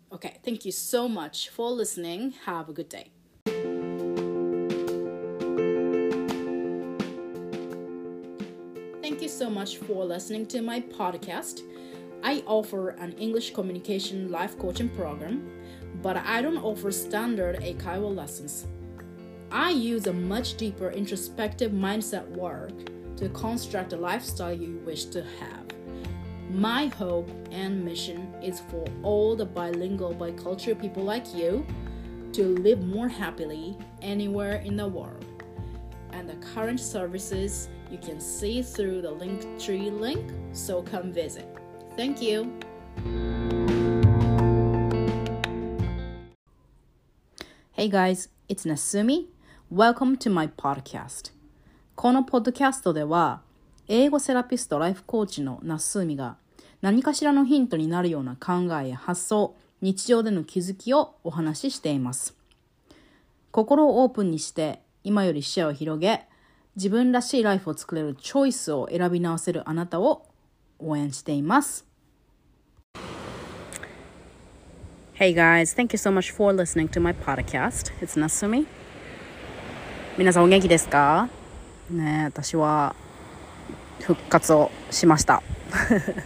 OK thank you so much for listening have a good day Thank you so much for listening to my podcast. I offer an English communication life coaching program, but I don't offer standard Eikaiwa lessons. I use a much deeper introspective mindset work to construct the lifestyle you wish to have. My hope and mission is for all the bilingual, bicultural people like you to live more happily anywhere in the world. And the current services you can see through the Linktree link, so come visit. Thank you. Hey guys, it's Nasumi. Welcome to my podcast. このポッドキャストでは、英語セラピスト、ライフコーチのナッスーミが何かしらのヒントになるような考えや発想、日常での気づきをお話ししています。心をオープンにして今より視野を広げ、自分らしいライフを作れるチョイスを選び直せるあなたを応援しています。Hey guys, thank you so much for listening to my podcast. It's Nasumi. 皆さんお元気ですか？ね私は復活をしました。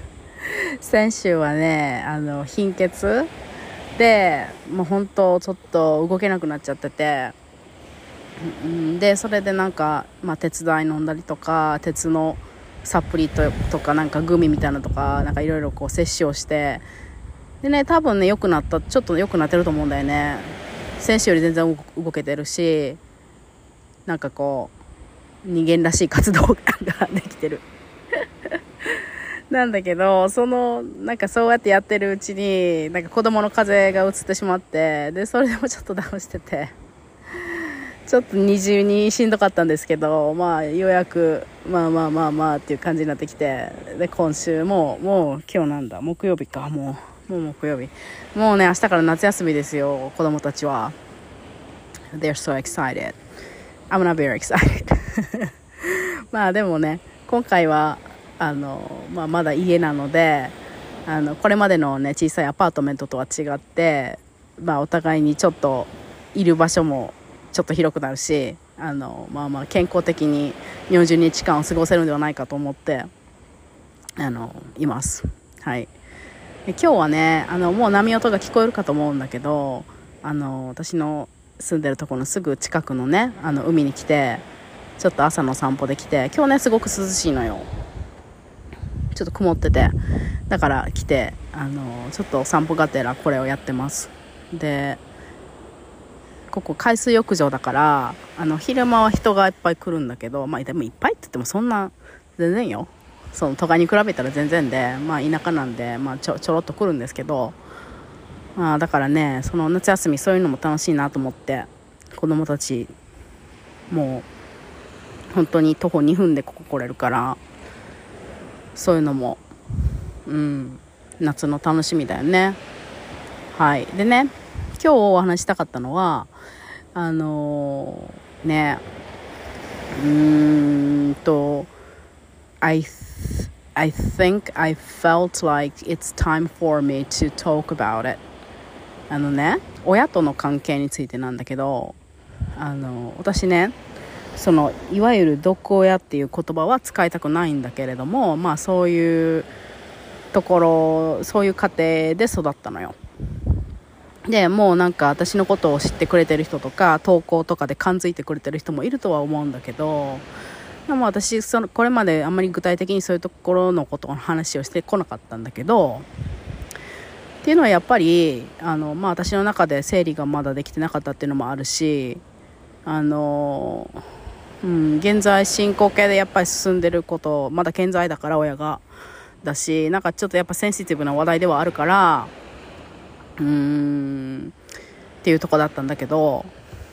先週はねあの貧血でもう本当ちょっと動けなくなっちゃってて。でそれでなんか、まあ、鉄剤飲んだりとか鉄のサプリととかなんかグミみたいなとかなんかいろいろこう摂取をして。でね多分ね良くなったちょっと良くなってると思うんだよね。先週より全然動けてるしなんかこう人間らしい活動ができてる。なんだけどそのなんかそうやってやってるうちになんか子供の風邪が移ってしまってでそれでもちょっとダウンしてて。ちょっと二重にしんどかったんですけどまあようやくまあまあまあまあっていう感じになってきてで今週ももう今日なんだ。木曜日か。もうもう木曜日。もうね明日から夏休みですよ子供たちは。They're so excited. I'm not very excited まあでもね今回はあの、まあ、まだ家なのであのこれまでのね小さいアパートメントとは違って、まあ、お互いにちょっといる場所もちょっと広くなるしあの、まあ、まあ健康的に40日間を過ごせるんではないかと思ってあのいます。はい今日はねあのもう波音が聞こえるかと思うんだけどあの私の住んでるところのすぐ近くのねあの海に来てちょっと朝の散歩で来て今日ねすごく涼しいのよ。ちょっと曇っててだから来てあのちょっと散歩がてらこれをやってます。でここ海水浴場だからあの昼間は人がいっぱい来るんだけどまあでもいっぱいって言ってもそんな全然よ。その都会に比べたら全然でまあ田舎なんで、まあ、ちょちょろっと来るんですけどあだからねその夏休みそういうのも楽しいなと思って子供たちもう本当に徒歩2分でここ来れるからそういうのもうん夏の楽しみだよね。はい。でね今日お話したかったのはあのー、ねうーんと I I think I felt like it's time for me to talk about it. あのね親との関係についてなんだけどあの私ねそのいわゆる毒親っていう言葉は使いたくないんだけれどもまあそういうところそういう家庭で育ったのよ。でもうなんか私のことを知ってくれてる人とか投稿とかで感づいてくれてる人もいるとは思うんだけどでも私そのこれまであんまり具体的にそういうところのことの話をしてこなかったんだけどっていうのはやっぱりあの、まあ、私の中で整理がまだできてなかったっていうのもあるしあのうん、現在進行形でやっぱり進んでることまだ健在だから親がだしなんかちょっとやっぱセンシティブな話題ではあるからうーんっていうとこだったんだけど、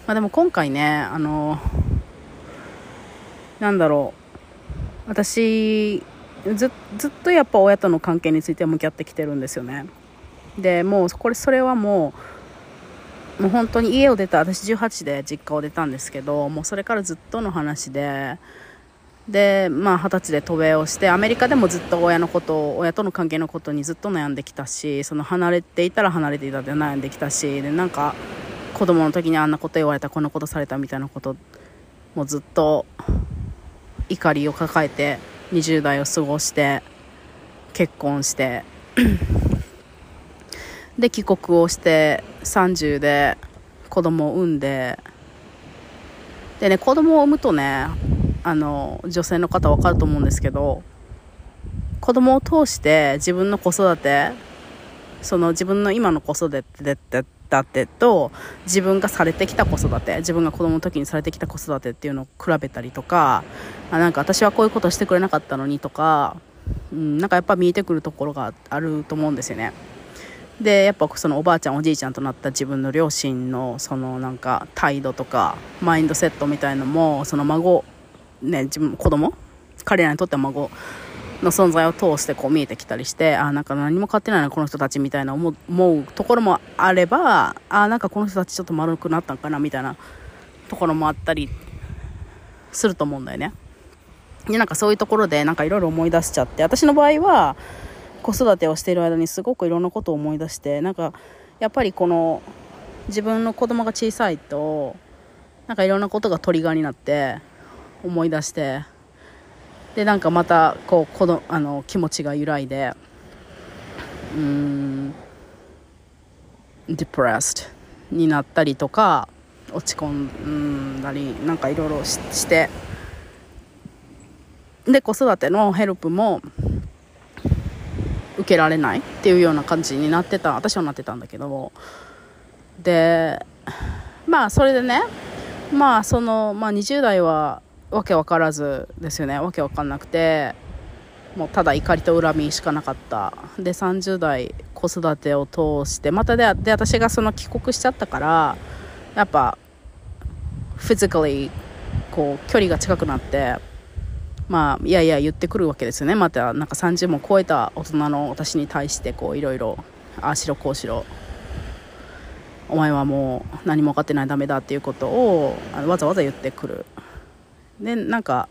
まあ、でも今回ねあのなんだろう私ずずっとやっぱ親との関係について向き合ってきてるんですよね。でもうこれそれはもうもう本当に家を出た私18で実家を出たんですけどもうそれからずっとの話ででまあ二十歳で渡米をしてアメリカでもずっと親のこと親との関係のことにずっと悩んできたしその離れていたら離れていたで悩んできたしでなんか子供の時にあんなこと言われたこんなことされたみたいなこともうずっと怒りを抱えて20代を過ごして結婚してで帰国をして30で子供を産んででね子供を産むとねあの女性の方分かると思うんですけど子供を通して自分の子育てその自分の今の子育てと自分がされてきた子育て自分が子供の時にされてきた子育てっていうのを比べたりとかあなんか私はこういうことしてくれなかったのにとか、うん、なんかやっぱ見えてくるところがあると思うんですよね。でやっぱそのおばあちゃんおじいちゃんとなった自分の両親のそのなんか態度とかマインドセットみたいのもその孫ね自分子供彼らにとっては孫の存在を通してこう見えてきたりしてあなんか何も変わってないなこの人たちみたいな思うところもあればあなんかこの人たちちょっと丸くなったんかなみたいなところもあったりすると思うんだよね。でなんかそういうところでなんかいろいろ思い出しちゃって私の場合は子育てをしている間にすごくいろんなことを思い出してなんかやっぱりこの自分の子供が小さいとなんかいろんなことがトリガーになって思い出してでなんかまたこうこのあの気持ちが揺らいでうーん depressed になったりとか落ち込んだりなんかいろいろしてで子育てのヘルプも受けられないっていうような感じになってた私はなってたんだけどでまあそれでねまあその、まあ、20代はわけわからずですよね。わけわかんなくてもうただ怒りと恨みしかなかった。で30代子育てを通してまたでで私がその帰国しちゃったからやっぱフィジカリーこう距離が近くなってまあいやいや言ってくるわけですよね。またなんか30も超えた大人の私に対してこういろいろああしろこうしろ。お前はもう何も分かってないダメだっていうことをわざわざ言ってくる。でなんか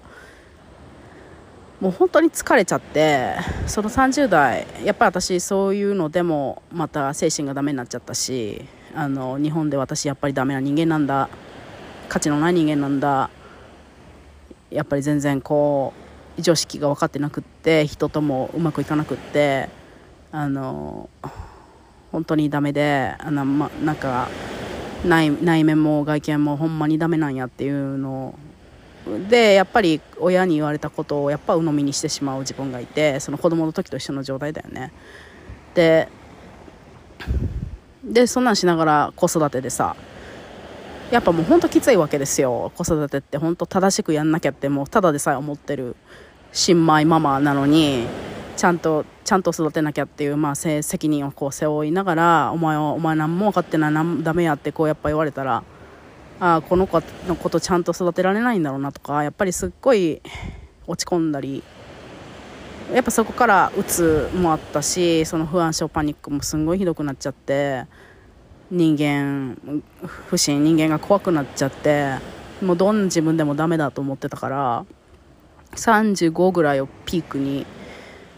もう本当に疲れちゃってその30代やっぱり私そういうのでもまた精神がダメになっちゃったしあの日本で私やっぱりダメな人間なんだ。価値のない人間なんだ。やっぱり全然こう常識が分かってなくって人ともうまくいかなくってあの本当にダメであの、ま、なんか内内面も外見もほんまにダメなんやっていうのでやっぱり親に言われたことをやっぱ鵜呑みにしてしまう自分がいてその子供の時と一緒の状態だよね。ででそんなんしながら子育てでさやっぱもうほんときついわけですよ。子育てって本当正しくやんなきゃってもうただでさえ思ってる新米ママなのにちゃんとちゃんと育てなきゃっていう、まあ、責任をこう背負いながらお前はお前何も分かってないなんダメやってこうやっぱ言われたらあこの子のことちゃんと育てられないんだろうなとかやっぱりすっごい落ち込んだりやっぱそこからうつもあったしその不安症パニックもすんごいひどくなっちゃって人間不信人間が怖くなっちゃってもうどんな自分でもダメだと思ってたから35ぐらいをピークに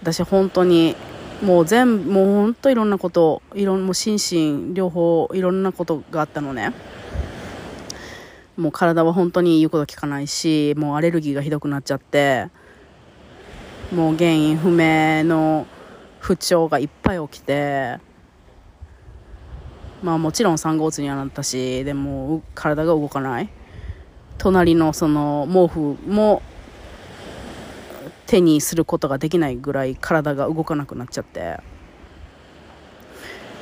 私本当にもう全部もう本当いろんなこといろんもう心身両方いろんなことがあったのね。もう体は本当に言うこと聞かないしもうアレルギーがひどくなっちゃってもう原因不明の不調がいっぱい起きてまあもちろん産後うつにはなったしでも体が動かない。隣のその毛布も手にすることができないぐらい体が動かなくなっちゃって。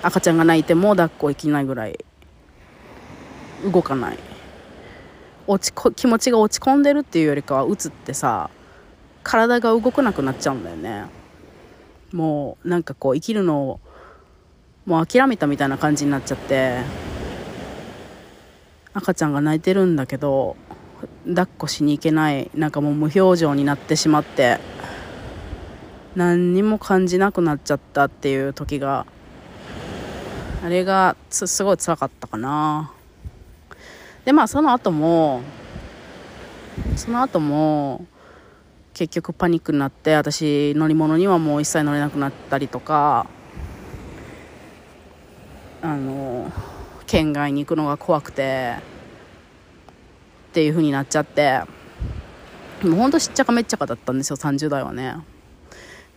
赤ちゃんが泣いても抱っこできないぐらい動かない。落ちこ気持ちが落ち込んでるっていうよりかはうつってさ体が動かなくなっちゃうんだよね。もうなんかこう生きるのをもう諦めたみたいな感じになっちゃって赤ちゃんが泣いてるんだけど抱っこしに行けないなんかもう無表情になってしまって何にも感じなくなっちゃったっていう時があれがすごい辛かったかな。でまあその後もその後も結局パニックになって私乗り物にはもう一切乗れなくなったりとかあの県外に行くのが怖くてっていう風になっちゃってもうほんとしっちゃかめっちゃかだったんですよ30代はね。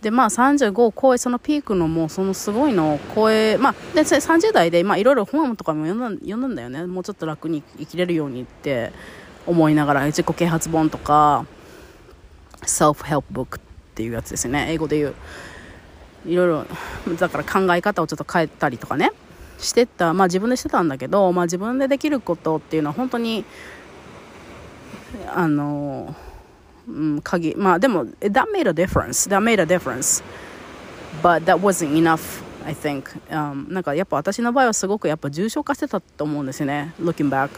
でまあ35を超えそのピークのもうそのすごいのを超えまあで30代でいろいろ本とかも読んだ読んだんだよね。もうちょっと楽に生きれるようにって思いながら自己啓発本とか self-help book っていうやつですね。英語で言う。いろいろだから考え方をちょっと変えたりとかね。してったまあ自分でしてたんだけど、まあ、自分でできることっていうのは本当にあの、うん、鍵まあでも that made a difference that made a difference. But that wasn't enough I think、um, なんかやっぱ私の場合はすごくやっぱ重症化してたと思うんですよね looking back.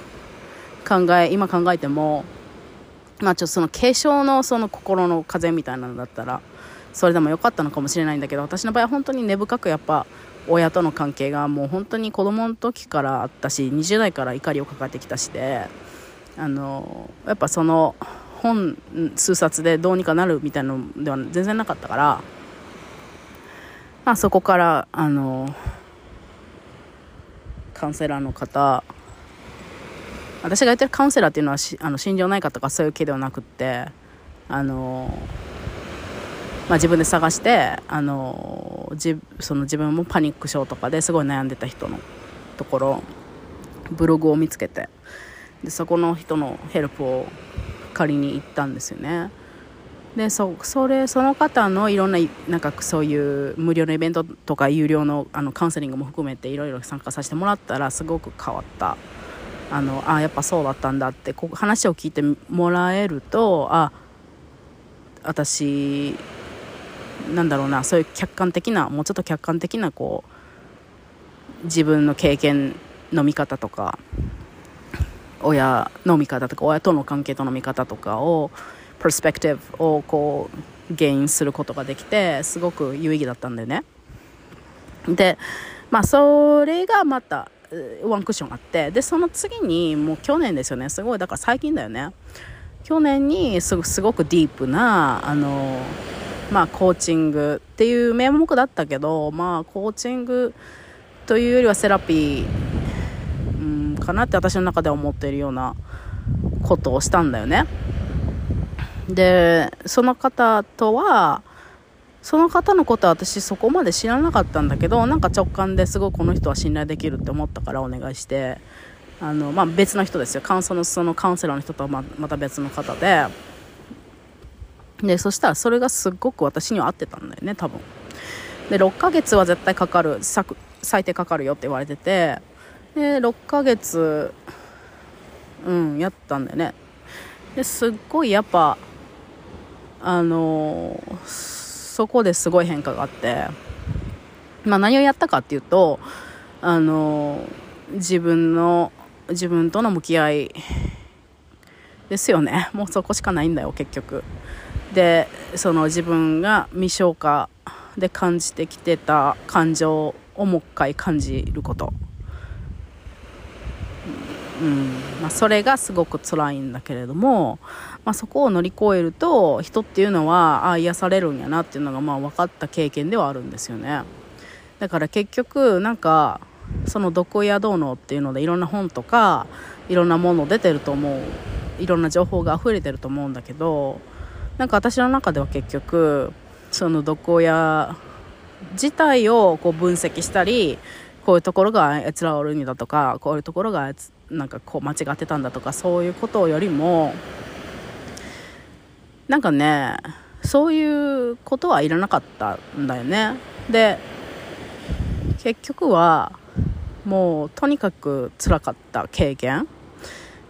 考え今考えてもまあちょっとその軽症のその心の風邪みたいなのだったらそれでもよかったのかもしれないんだけど私の場合は本当に根深くやっぱ親との関係がもう本当に子供の時からあったし20代から怒りを抱えてきたしであのやっぱその本数冊でどうにかなるみたいなのでは全然なかったから、まあ、そこからあのカウンセラーの方私が言ってるカウンセラーっていうのはあの心療内科とかそういう系ではなくってあのまあ、自分で探してあのじその自分もパニック症とかですごい悩んでた人のところブログを見つけてでそこの人のヘルプを借りに行ったんですよね。でそそれその方のいろんななんかそういう無料のイベントとか有料のあのカウンセリングも含めていろいろ参加させてもらったらすごく変わった。あのあやっぱそうだったんだってこ話を聞いてもらえるとあ私なんだろうなそういう客観的なもうちょっと客観的なこう自分の経験の見方とか親の見方とか親との関係との見方とかをプロスペクティブをこうゲインすることができてすごく有意義だったんだよね。でまあそれがまたワンクッションあってでその次にもう去年ですよね。すごいだから最近だよね。去年にすごくディープなあのまあコーチングっていう名目だったけどまあコーチングというよりはセラピー、うん、かなって私の中では思っているようなことをしたんだよね。でその方とはその方のことは私そこまで知らなかったんだけどなんか直感ですごいこの人は信頼できるって思ったからお願いしてあの、まあ、別の人ですよ。カウンのそのカウンセラーの人とはまた別の方で。でそしたらそれがすっごく私には合ってたんだよね多分。で6ヶ月は絶対かかる最低かかるよって言われててで6ヶ月うんやったんだよね。ですっごいやっぱあのそこですごい変化があってまあ何をやったかっていうとあの自分の自分との向き合いですよね。もうそこしかないんだよ結局。でその自分が未消化で感じてきてた感情をもう一回感じること、うん。まあ、それがすごく辛いんだけれども、まあ、そこを乗り越えると人っていうのはあ癒されるんやなっていうのがまあ分かった経験ではあるんですよね。だから結局なんかその毒親どうのっていうのでいろんな本とかいろんなもの出てると思う。いろんな情報が溢れてると思うんだけどなんか私の中では結局その毒親自体をこう分析したりこういうところがあいつら悪いんだとかこういうところがなんかこう間違ってたんだとかそういうことよりもなんかねそういうことはいらなかったんだよね。で結局はもうとにかく辛かった経験。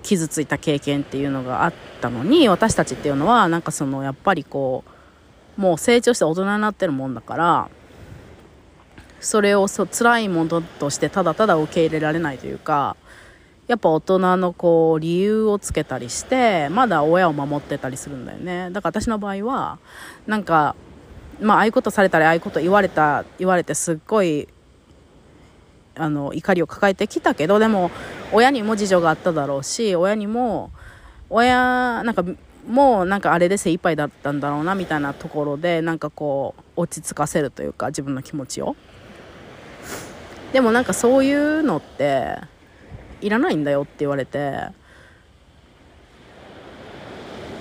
傷ついた経験っていうのがあったのに私たちっていうのはなんかそのやっぱりこうもう成長して大人になってるもんだからそれをそ辛いものとしてただただ受け入れられないというかやっぱ大人のこう理由をつけたりしてまだ親を守ってたりするんだよね。だから私の場合はなんかまあああいうことされたりああいうこと言われた言われてすっごいあの怒りを抱えてきたけどでも親にも事情があっただろうし親にも親なんかもうなんかあれで精一杯だったんだろうなみたいなところでなんかこう落ち着かせるというか自分の気持ちを。でもなんかそういうのっていらないんだよって言われて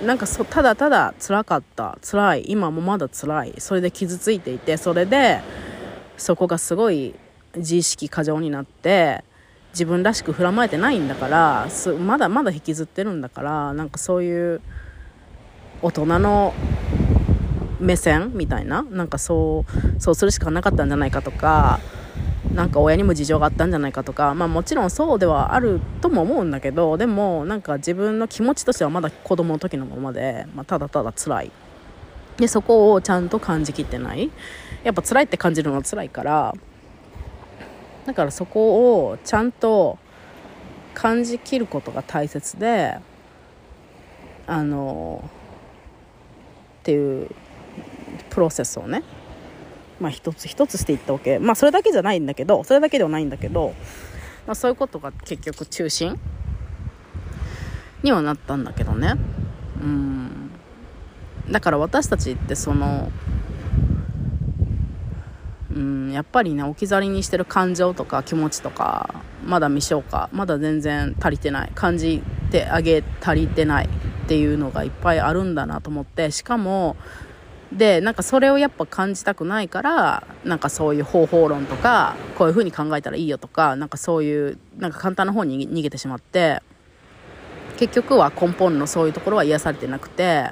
なんかそただただ辛かった辛い今もまだ辛いそれで傷ついていてそれでそこがすごい自意識過剰になって自分らしく振らまえてないんだからまだまだ引きずってるんだからなんかそういう大人の目線みたいななんかそうそうするしかなかったんじゃないかとかなんか親にも事情があったんじゃないかとかまあもちろんそうではあるとも思うんだけどでもなんか自分の気持ちとしてはまだ子供の時のままで、まあ、ただただ辛い。でそこをちゃんと感じきってない。やっぱ辛いって感じるのは辛いからだからそこをちゃんと感じきることが大切であのっていうプロセスをねまあ一つ一つしていったわけ。まあそれだけじゃないんだけどそれだけではないんだけど、まあ、そういうことが結局中心にはなったんだけどね。うん。だから私たちってそのうん、やっぱりね置き去りにしてる感情とか気持ちとかまだ未消化まだ全然足りてない。感じてあげ足りてないっていうのがいっぱいあるんだなと思って。しかもでなんかそれをやっぱ感じたくないからなんかそういう方法論とかこういう風に考えたらいいよとかなんかそういうなんか簡単な方に逃げてしまって結局は根本のそういうところは癒されてなくて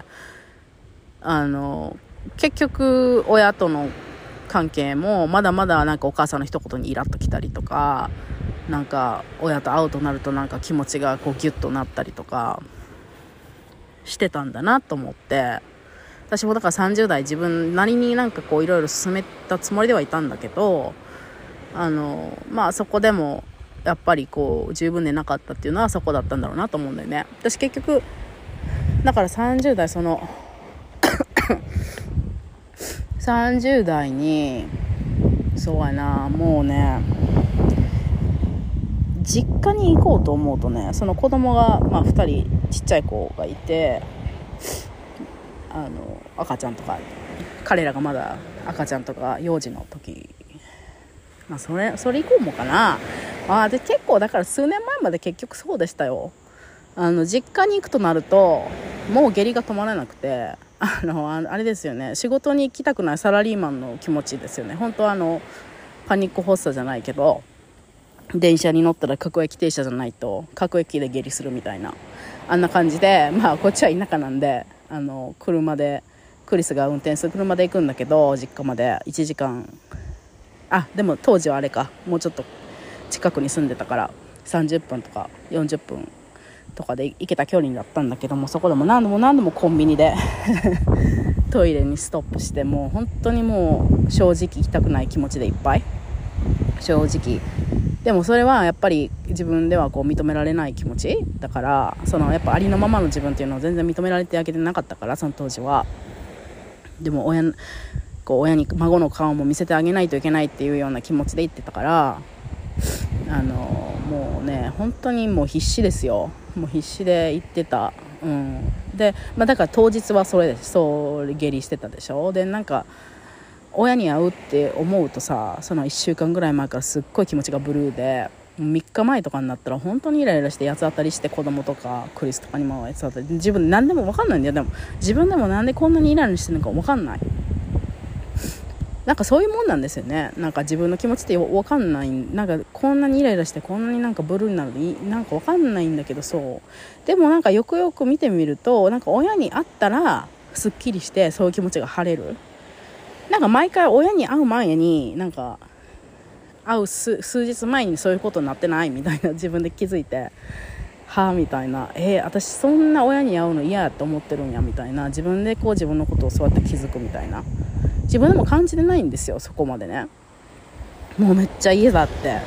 あの結局親との関係もまだまだなんかお母さんの一言にイラッときたりとかなんか親と会うとなるとなんか気持ちがこうギュッとなったりとかしてたんだなと思って。私もだから30代自分なりになんかこういろいろ進めたつもりではいたんだけどあのまあそこでもやっぱりこう十分でなかったっていうのはそこだったんだろうなと思うんだよね。私結局だから30代その30代にそうやなもうね実家に行こうと思うとねその子供がまあ2人ちっちゃい子がいてあの赤ちゃんとか彼らがまだ赤ちゃんとか幼児の時まあそれそれ以降もかな。あで結構だから数年前まで結局そうでしたよ。あの実家に行くとなるともう下痢が止まらなくてあのあれですよね。仕事に行きたくないサラリーマンの気持ちですよね。本当はあのパニック発作じゃないけど電車に乗ったら各駅停車じゃないと各駅で下痢するみたいなあんな感じでまあこっちは田舎なんであの車でクリスが運転する車で行くんだけど実家まで1時間あでも当時はあれか。もうちょっと近くに住んでたから30分とか40分とかで行けた距離だったんだけどもそこでも何度も何度もコンビニで トイレにストップしてもう本当にもう正直行きたくない気持ちでいっぱい。正直。でもそれはやっぱり自分ではこう認められない気持ちだからそのやっぱありのままの自分っていうのを全然認められてあげてなかったからその当時は。でも親こう親に孫の顔も見せてあげないといけないっていうような気持ちで言ってたからあのもうね本当にもう必死ですよもう必死で行ってた。うん。で、まあ、だから当日はそれでそう下痢してたでしょ。でなんか親に会うって思うとさその1週間ぐらい前からすっごい気持ちがブルーで3日前とかになったら本当にイライラして八つ当たりして子供とかクリスとかにも八つ当たり自分何でも分かんないんだよ。でも自分でもなんでこんなにイライラしてるのか分かんない。なんかそういうもんなんですよね。なんか自分の気持ちって分かんない。なんかこんなにイライラしてこんなになんかブルーになるのになんか分かんないんだけどそう。でもなんかよくよく見てみるとなんか親に会ったらすっきりしてそういう気持ちが晴れる。なんか毎回親に会う前になんか会う数日前にそういうことになってないみたいな自分で気づいて。はあみたいな。えー、私そんな親に会うの嫌やって思ってるんやみたいな。自分でこう自分のことをそうやって気づくみたいな。自分でも感じてないんですよそこまでね。もうめっちゃ嫌だって。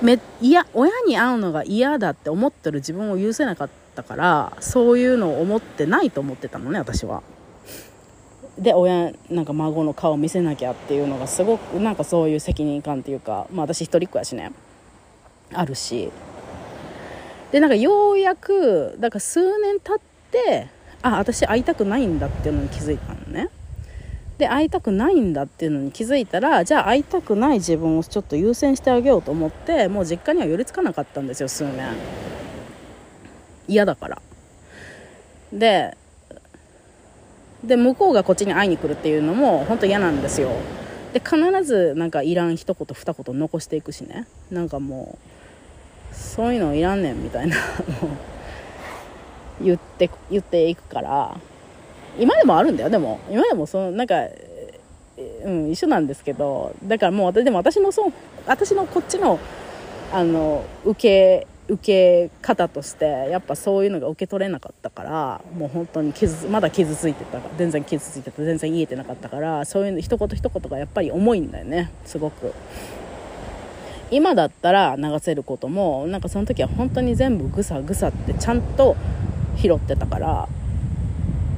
めいや親に会うのが嫌だって思ってる自分を許せなかったからそういうのを思ってないと思ってたのね私は。で親なんか孫の顔見せなきゃっていうのがすごくなんかそういう責任感っていうか、まあ、私一人っ子やしね。あるし。でなんかようやくだから数年経ってあ私会いたくないんだっていうのに気づいたのね。で会いたくないんだっていうのに気づいたらじゃあ会いたくない自分をちょっと優先してあげようと思ってもう実家には寄りつかなかったんですよ数年。嫌だから。でで向こうがこっちに会いに来るっていうのも本当嫌なんですよ。で必ずなんかいらん一言二言残していくしね。なんかもうそういうのいらんねんみたいな。言って言っていくから。今でもあるんだよでも。今でもそのなんか、うん、一緒なんですけど。だからもう私でも私のそ私のこっちのあの受け受け方としてやっぱそういうのが受け取れなかったからもう本当に傷まだ傷ついてた全然傷ついてた全然言えてなかったからそういうの一言一言がやっぱり重いんだよねすごく。今だったら流せることもなんかその時は本当に全部ぐさぐさってちゃんと拾ってたから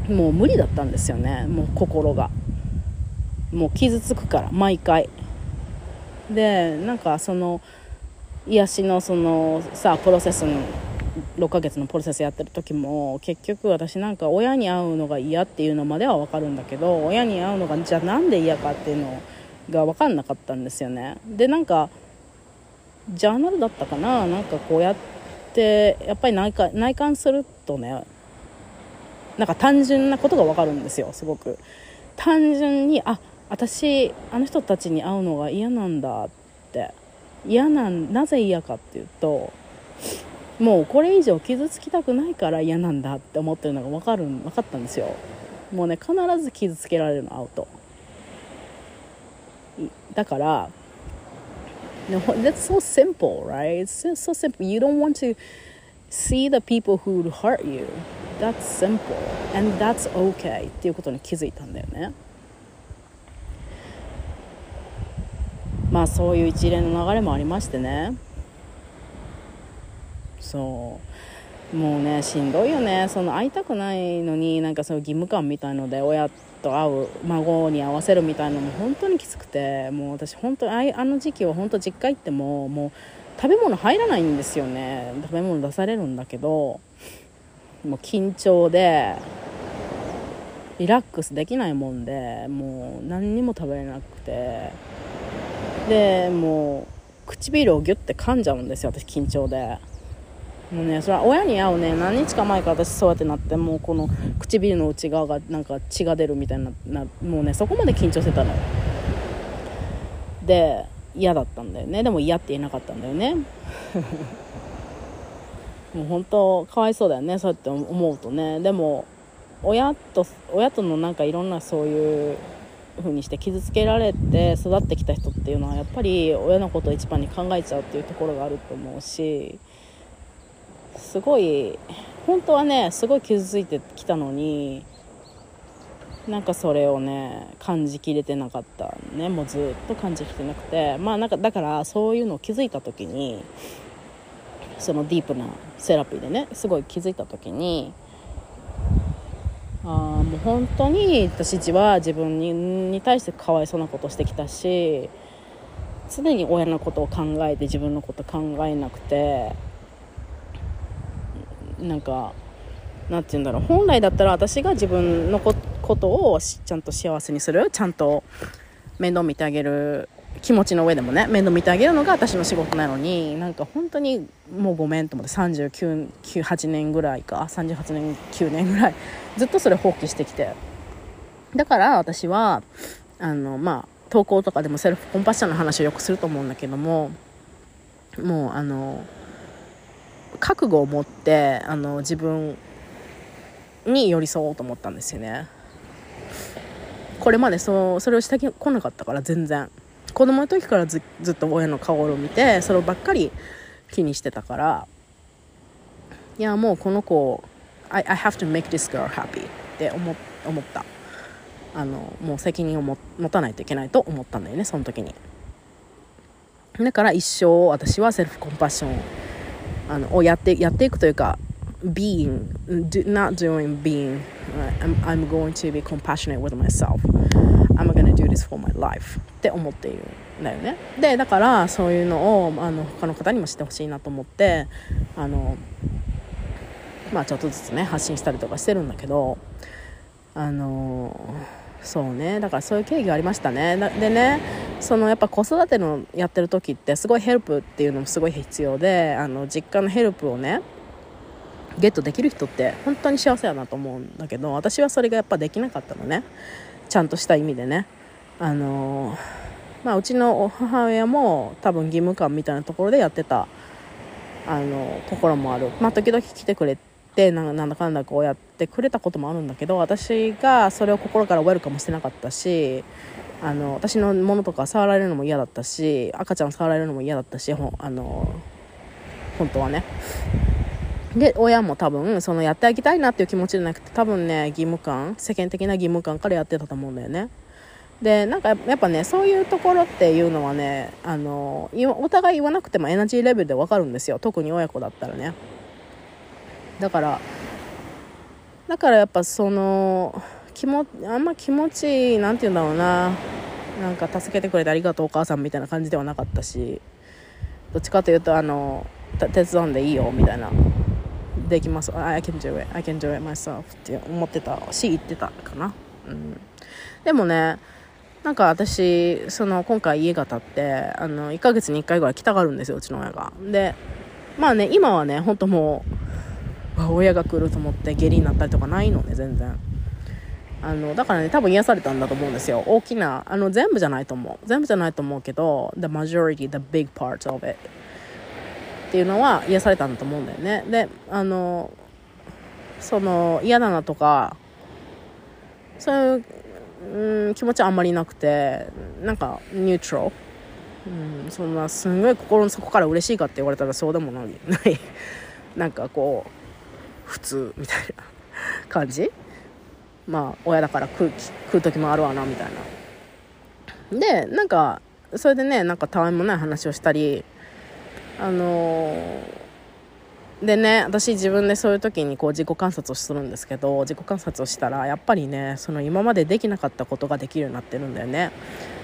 もう無理だったんですよね。もう心が。もう傷つくから毎回。でなんかその癒しのそのさプロセスの6ヶ月のプロセスやってる時も結局私なんか親に会うのが嫌っていうのまでは分かるんだけど親に会うのがじゃあなんで嫌かっていうのが分かんなかったんですよね。でなんかジャーナルだったかな？なんかこうやってやっぱり内観内観するとねなんか単純なことが分かるんですよすごく。単純にあ私あの人たちに会うのが嫌なんだって。嫌なんなぜ嫌かっていうともうこれ以上傷つきたくないから嫌なんだって思ってるのが分かる分かったんですよ。もうね必ず傷つけられるの会うと。だから No, that's so simple, right? It's just so simple. You don't want to see the people who would hurt you. That's simple. And that's okay. っていうことに気づいたんだよね。まあそういう一連の流れもありましてね。そうもうねしんどいよねその会いたくないのになんかそういう義務感みたいので親と会う孫に合わせるみたいなのも本当にきつくてもう私本当にあの時期は本当実家行ってももう食べ物入らないんですよね。食べ物出されるんだけどもう緊張でリラックスできないもんでもう何にも食べれなくて。でもう唇をギュッて噛んじゃうんですよ私緊張で。もうねそれは親に会うね何日か前から私そうやってなってもうこの唇の内側がなんか血が出るみたいななもうねそこまで緊張してたので嫌だったんだよね。でも嫌って言えなかったんだよね。もう本当かわいそうだよねそうやって思うとね。でも親と親とのなんかいろんなそういう風にして傷つけられて育ってきた人っていうのはやっぱり親のことを一番に考えちゃうっていうところがあると思うしすごい本当はねすごい傷ついてきたのになんかそれをね感じきれてなかったね。もうずっと感じきてなくて。まあなんかだからそういうのを気づいた時にそのディープなセラピーでねすごい気づいた時にあもう本当に私は自分にに対してかわいそうなことしてきたし常に親のことを考えて自分のこと考えなくてなんかなんて言うんだろう本来だったら私が自分のことをちゃんと幸せにするちゃんと面倒見てあげる気持ちの上でもね面倒見てあげるのが私の仕事なのになんか本当にもうごめんと思って398年ぐらいか38年9年ぐらいずっとそれ放棄してきて。だから私はあのまあ投稿とかでもセルフコンパッションの話をよくすると思うんだけどももうあの覚悟を持ってあの自分に寄り添おうと思ったんですよね。これまでそそれをしてこなかったから全然。子供の時からずずっと親の顔を見てそればっかり気にしてたから。いやもうこの子 I, I have to make this girl happy って思思った。あのもう責任を持たないといけないと思ったんだよねその時に。だから一生私はセルフコンパッションあのをやってやっていくというか being do, not doing being I'm, I'm going to be compassionate with myself. I'm gonna do this for my life. って思っているんだよね。でだからそういうのをあの他の方にも知ってほしいなと思ってあのまあちょっとずつね発信したりとかしてるんだけどあのそうね。だからそういう経緯がありましたね。でねそのやっぱ子育てのやってる時ってすごいヘルプっていうのもすごい必要であの実家のヘルプをねゲットできる人って本当に幸せだなと思うんだけど私はそれがやっぱできなかったのね。ちゃんとした意味でね。あのまあうちの母親も多分義務感みたいなところでやってたあのところもある。まあ時々来てくれてなんだかんだこうやってくれたこともあるんだけど私がそれを心からウェルカムしてなかったしあの私のものとか触られるのも嫌だったし赤ちゃん触られるのも嫌だったしほあの本当はね。で親も多分そのやってあげたいなっていう気持ちじゃなくて多分ね義務感世間的な義務感からやってたと思うんだよね。でなんかやっぱねそういうところっていうのはねあのお互い言わなくてもエナジーレベルで分かるんですよ。特に親子だったらね。だからだからやっぱその気もあんま気持ちなんて言うんだろうな。なんか助けてくれてありがとうお母さんみたいな感じではなかったしどっちかというとあの手伝うんでいいよみたいな。できます。I can do it. I can do it myself って思ってたし言ってたかな、うん、でもねなんか私その今回家が建ってあの1ヶ月に1回ぐらい来たがるんですようちの親が。でまあね今はね本当もう親が来ると思って下痢になったりとかないのね全然。あのだからね多分癒されたんだと思うんですよ。大きなあの全部じゃないと思う。全部じゃないと思うけど the majority the big part of it っていうのは癒されたんだと思うんだよね。であのその嫌だなとかそういううん気持ちはあんまりなくてなんかニュートラルうん、そんなすんごい心の底から嬉しいかって言われたらそうでもない。なんかこう普通みたいな感じ？まあ親だから食う食う時もあるわなみたいな。でなんかそれでねなんかたわいもない話をしたりあのーでね私自分でそういう時にこう自己観察をするんですけど自己観察をしたらやっぱりねその今までできなかったことができるようになってるんだよね。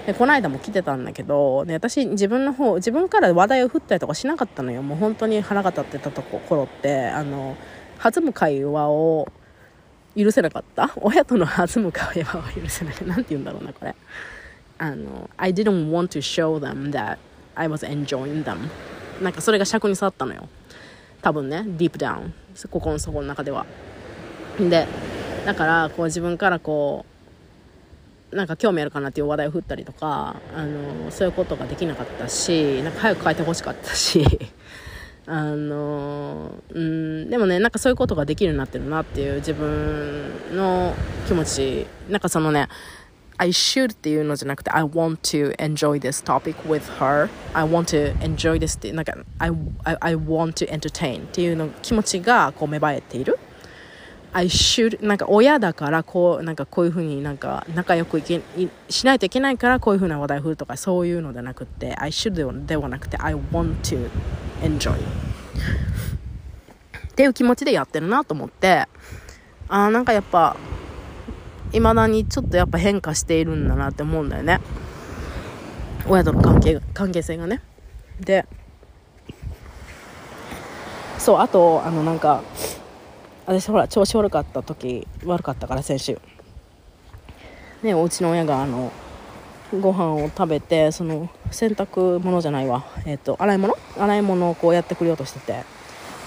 でこの間も来てたんだけど、ね、私自分の方自分から話題を振ったりとかしなかったのよ。もう本当に腹が立ってたところってあの弾む会話を許せなかった？親との弾む会話は許せない。なんて言うんだろうなこれ。あの I didn't want to show them that I was enjoying them. なんかそれが尺に触ったのよ。多分ねディープダウン心の底の中では。でだからこう自分からこうなんか興味あるかなっていう話題を振ったりとかあのそういうことができなかったしなんか早く帰ってほしかったし。あのうんでもねなんかそういうことができるようになってるなっていう自分の気持ち。なんかそのね I should っていうのじゃなくて I want to enjoy this topic with her. I want to enjoy this ってなんか I, I, I want to entertain っていうの気持ちがこう芽生えている。I should なんか親だからこうなんかこういうふうになんか仲良くいけしないといけないからこういうふうな話題を振るとかそういうのじゃなくて I should ではではなくて I want to enjoy. っていう気持ちでやってるなと思って。あなんかやっぱ未だにちょっとやっぱ変化しているんだなって思うんだよね。親との関係関係性がね。でそうあとあのなんか私ほら調子悪かった時悪かったから先週。ねお家の親があのご飯を食べてその洗濯物じゃないわ。えっ、と洗い物？洗い物をこうやってくれようとしてて。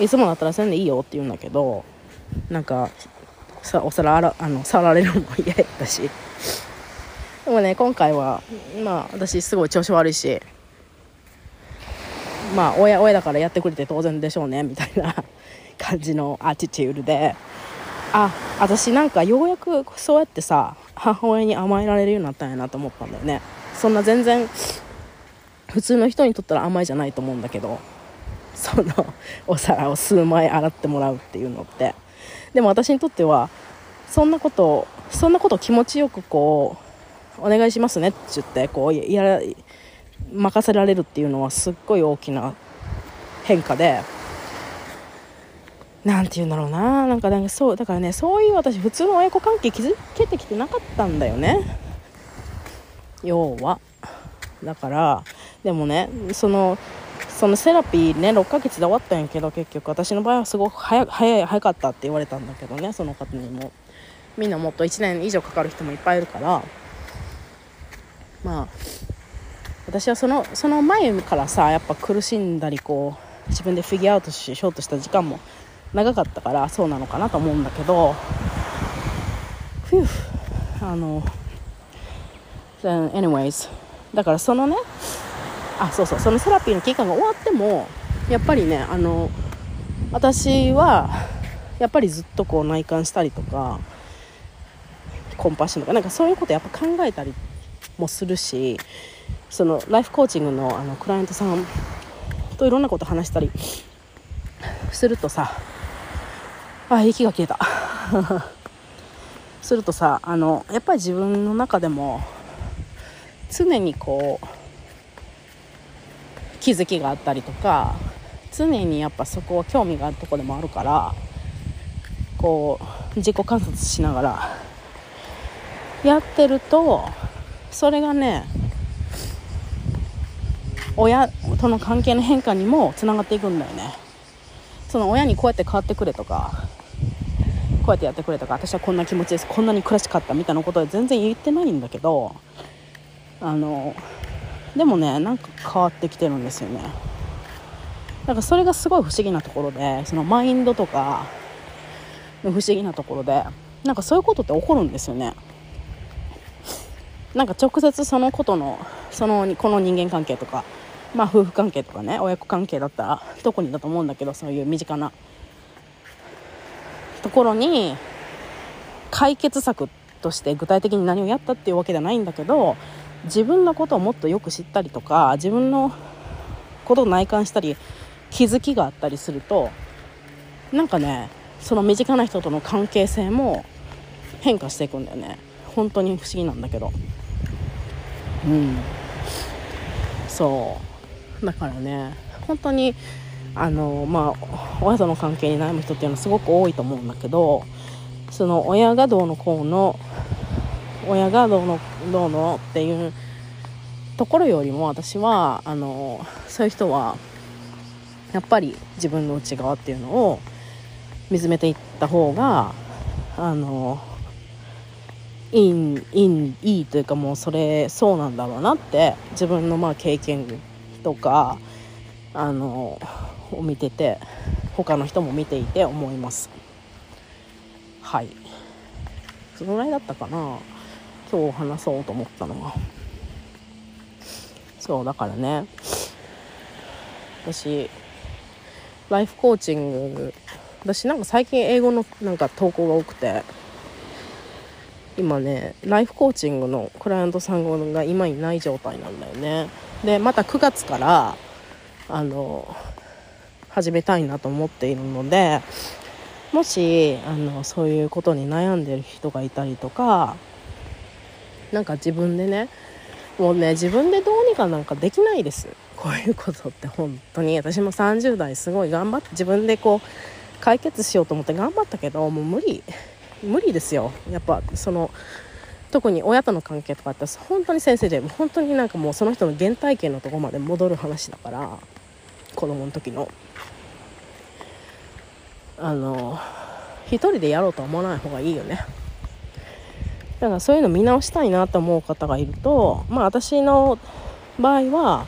いつもだったらせんでいいよって言うんだけどなんかさお皿洗あの触られるのも嫌やったし。でもね今回はまあ私すごい調子悪いし。まあ親親だからやってくれて当然でしょうねみたいな。感じのアティチュードで。あ私なんかようやくそうやってさ母親に甘えられるようになったんやなと思ったんだよね。そんな全然普通の人にとったら甘いじゃないと思うんだけどそのお皿を数枚洗ってもらうっていうのって。でも私にとってはそんなことそんなこと気持ちよくこうお願いしますねって言ってこうやら任せられるっていうのはすっごい大きな変化でなんて言うんだろうな。なんかなんかそうだからねそういう私普通の親子関係築けてきてなかったんだよね。要は。だからでもねそのそのセラピーね6ヶ月で終わったんやけど結局私の場合はすごく早早い早かったって言われたんだけどねその方にも。みんなもっと1年以上かかる人もいっぱいいるから。まあ私はそのその前からさやっぱ苦しんだりこう自分でフィギュアアウトしようとした時間も長かったからそうなのかなと思うんだけどふうあの anyways だからそのねあそうそうそのセラピーの期間が終わってもやっぱりねあの私はやっぱりずっとこう内観したりとかコンパッションとかなんかそういうことやっぱ考えたりもするしそのライフコーチングのあのクライアントさんといろんなこと話したりするとさあ息が消えた。するとさあのやっぱり自分の中でも常にこう気づきがあったりとか常にやっぱそこは興味があるとこでもあるからこう自己観察しながらやってるとそれがね親との関係の変化にもつながっていくんだよね。その親にこうやって変わってくれとかこうやってやってくれとか私はこんな気持ちですこんなに苦しかったみたいなことは全然言ってないんだけどあのでもねなんか変わってきてるんですよね。だかそれがすごい不思議なところでそのマインドとかの不思議なところでなんかそういうことって起こるんですよね。なんか直接そのことのそのこの人間関係とかまあ夫婦関係とかね親子関係だったら特にだと思うんだけどそういう身近なところに解決策として具体的に何をやったっていうわけじゃないんだけど自分のことをもっとよく知ったりとか自分のことを内観したり気づきがあったりするとなんかねその身近な人との関係性も変化していくんだよね。本当に不思議なんだけど。うん。そう。だからね本当にあのまあ親との関係に悩む人っていうのはすごく多いと思うんだけどその親がどうのこうの親がどうのどうのっていうところよりも私はあのそういう人はやっぱり自分の内側っていうのを見つめていった方があのいいいいいいというかもうそれそうなんだろうなって自分のまあ経験とかあのを見てて他の人も見ていて思います。はい。そのぐらいだったかな。今日話そうと思ったのは。そうだからね。私ライフコーチング私なんか最近英語のなんか投稿が多くて今ねライフコーチングのクライアントさんが今いない状態なんだよね。でまた9月からあの始めたいなと思っているのでもしあのそういうことに悩んでる人がいたりとかなんか自分でねもうね自分でどうにかなんかできないです。こういうことって本当に。私も30代すごい頑張って自分でこう解決しようと思って頑張ったけどもう無理。無理ですよ。やっぱその特に親との関係とかって本当に先生で本当になんかもうその人の原体験のとこまで戻る話だから子供の時の。あの一人でやろうとは思わない方がいいよね。だからそういうの見直したいなと思う方がいるとまあ私の場合は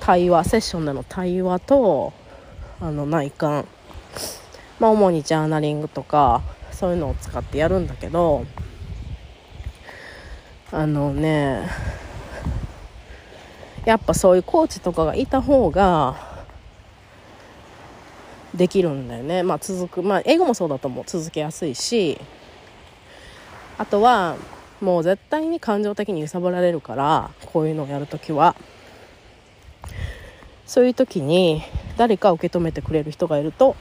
対話セッションでの対話とあの内観。まあ主にジャーナリングとかそういうのを使ってやるんだけどあのねやっぱそういうコーチとかがいた方ができるんだよね。まあ続くまあ英語もそうだと思う。続けやすいし。あとはもう絶対に感情的に揺さぶられるからこういうのをやるときは。そういう時に誰か受け止めてくれる人がいると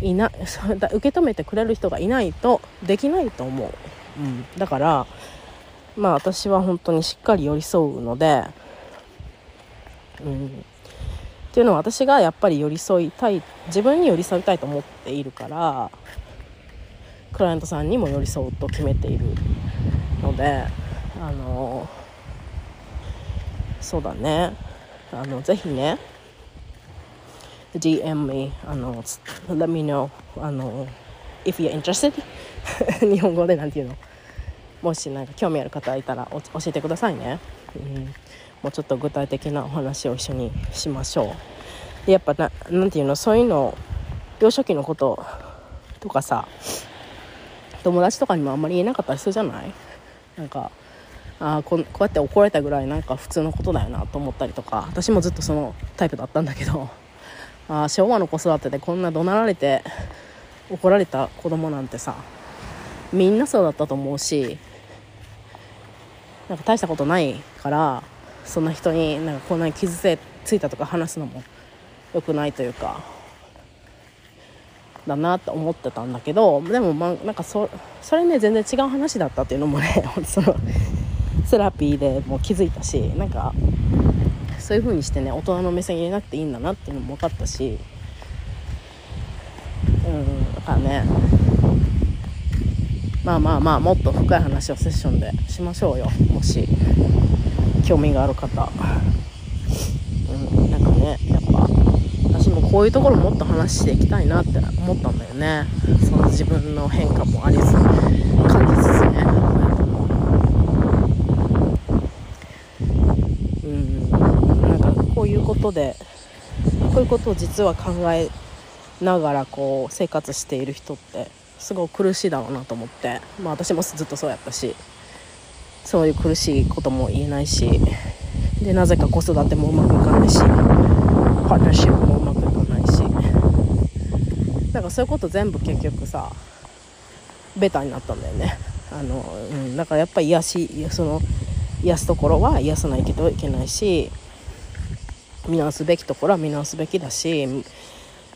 いな 受け止めてくれる人がいないとできないと思う、うん、だからまあ私は本当にしっかり寄り添うので、うん、っていうのは私がやっぱり寄り添いたい自分に寄り添いたいと思っているからクライアントさんにも寄り添うと決めているのであのそうだね。あのぜひね DM me あの let me know あの if you're interested 日本語で何て言うの？もしなんか興味ある方いたら教えてくださいね、うん、もうちょっと具体的なお話を一緒にしましょう。やっぱななんていうの？そういうの幼少期のこととかさ友達とかにもあんまり言えなかったりするじゃない？なんかあここうやって怒られたぐらいなんか普通のことだよなと思ったりとか私もずっとそのタイプだったんだけど。あ昭和の子育てでこんな怒鳴られて怒られた子供なんてさみんなそうだったと思うしなんか大したことないからそんな人になんかこんなに傷ついたとか話すのも良くないというかだなって思ってたんだけどでもまなんかそそれね全然違う話だったっていうのもね そのセラピーでも気づいたしなんかそういう風にしてね大人の目線入れなくていいんだなっていうのも分かったしうんだからねまあまあまあもっと深い話をセッションでしましょうよもし興味がある方。うんなんかねやっぱ私もこういうところもっと話していきたいなって思ったんだよね。その自分の変化もありつ感じつつねうんなんかことでこういうことを実は考えながらこう生活している人ってすごい苦しいだろうなと思ってまあ私もずっとそうやったしそういう苦しいことも言えないしでなぜか子育てもうまくいかないしパートナーシップもうまくいかないしなんかそういうこと全部結局さベタになったんだよね。あの、うん、だからやっぱり癒しその癒すところは癒さないといけないし見直すべきところは見直すべきだし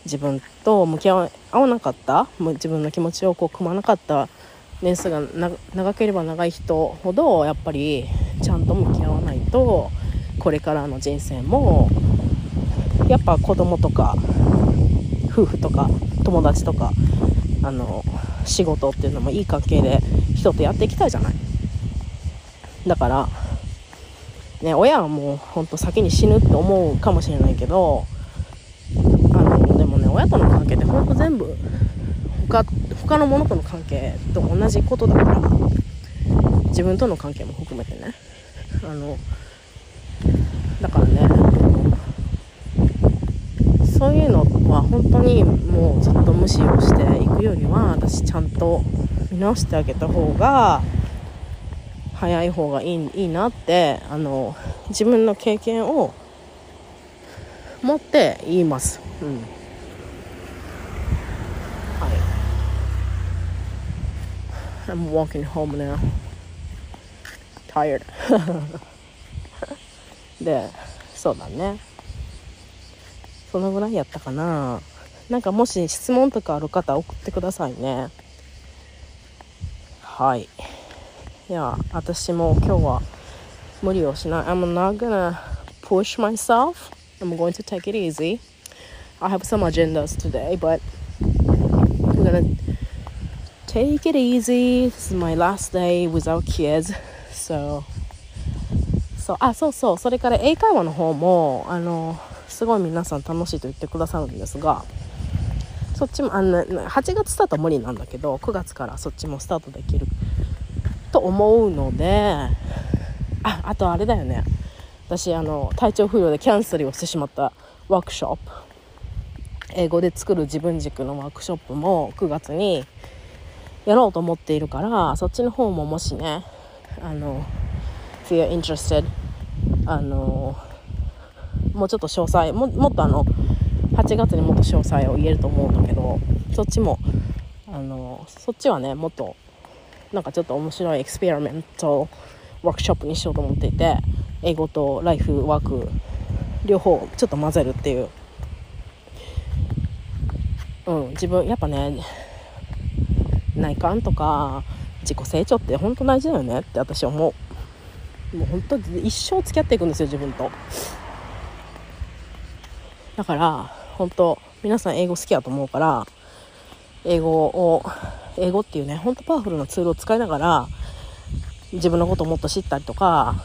自分と向き合わなかった自分の気持ちをこう組まなかった年数が長ければ長い人ほどやっぱりちゃんと向き合わないとこれからの人生もやっぱ子供とか夫婦とか友達とかあの仕事っていうのもいい関係で人とやっていきたいじゃない。だからね親はもうほんと先に死ぬって思うかもしれないけどあのでもね親との関係ってほんと全部他他のものとの関係と同じことだから自分との関係も含めてね。あのだからねそういうのは本当にもうずっと無視をしていくよりは私ちゃんと見直してあげた方が早い方がいいいいなってあの自分の経験を持って言います。うんはい I'm walking home now. Tired. で、そうだね。そのぐらいやったかな。なんかもし質問とかある方送ってくださいね。はい。いや、私も今日は無理をしない。I'm not gonna push myself. I'm going to take it easy. I have some agendas today, but I'm gonna take it easy. This is my last day without kids. So, そう、あ、そうそう。それから英会話の方も、あの、すごい皆さん楽しいと言ってくださるんですが、そっちも、あの、8月スタートは無理なんだけど、9月からそっちもスタートできると思うのでああとあれだよね。私あの体調不良でキャンセルをしてしまったワークショップ。英語で作る自分軸のワークショップも9月にやろうと思っているからそっちの方ももしねあの if you're interested あのもうちょっと詳細ももっとあの8月にもっと詳細を言えると思うんだけどそっちもあのそっちはねもっとなんかちょっと面白いエクスペリメントワークショップにしようと思っていて英語とライフワーク両方ちょっと混ぜるっていう。うん自分やっぱね内観とか自己成長って本当大事だよねって私は思う。もう本当一生付き合っていくんですよ自分と。だから本当皆さん英語好きやと思うから英語を英語っていうねほんとパワフルなツールを使いながら自分のことをもっと知ったりとか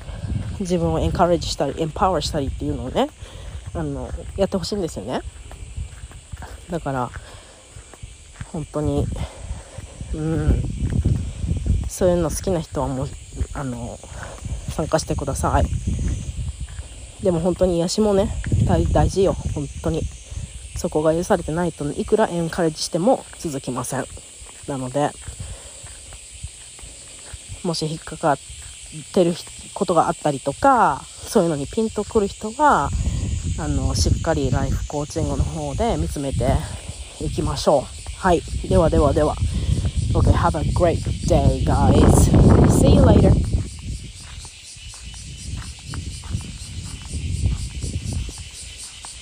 自分をエンカレッジしたりエンパワーしたりっていうのをねあのやってほしいんですよね。だから本当にうん。そういうの好きな人はもうあの参加してください。でも本当に癒しもね大事よ。本当に。そこが許されてないといくらエンカレッジしても続きません。なのでもし引っかかってることがあったりとかそういうのにピンとくる人はあのしっかりライフコーチングの方で見つめていきましょう。はい。ではではでは。Okay, have a great day guys. See you later.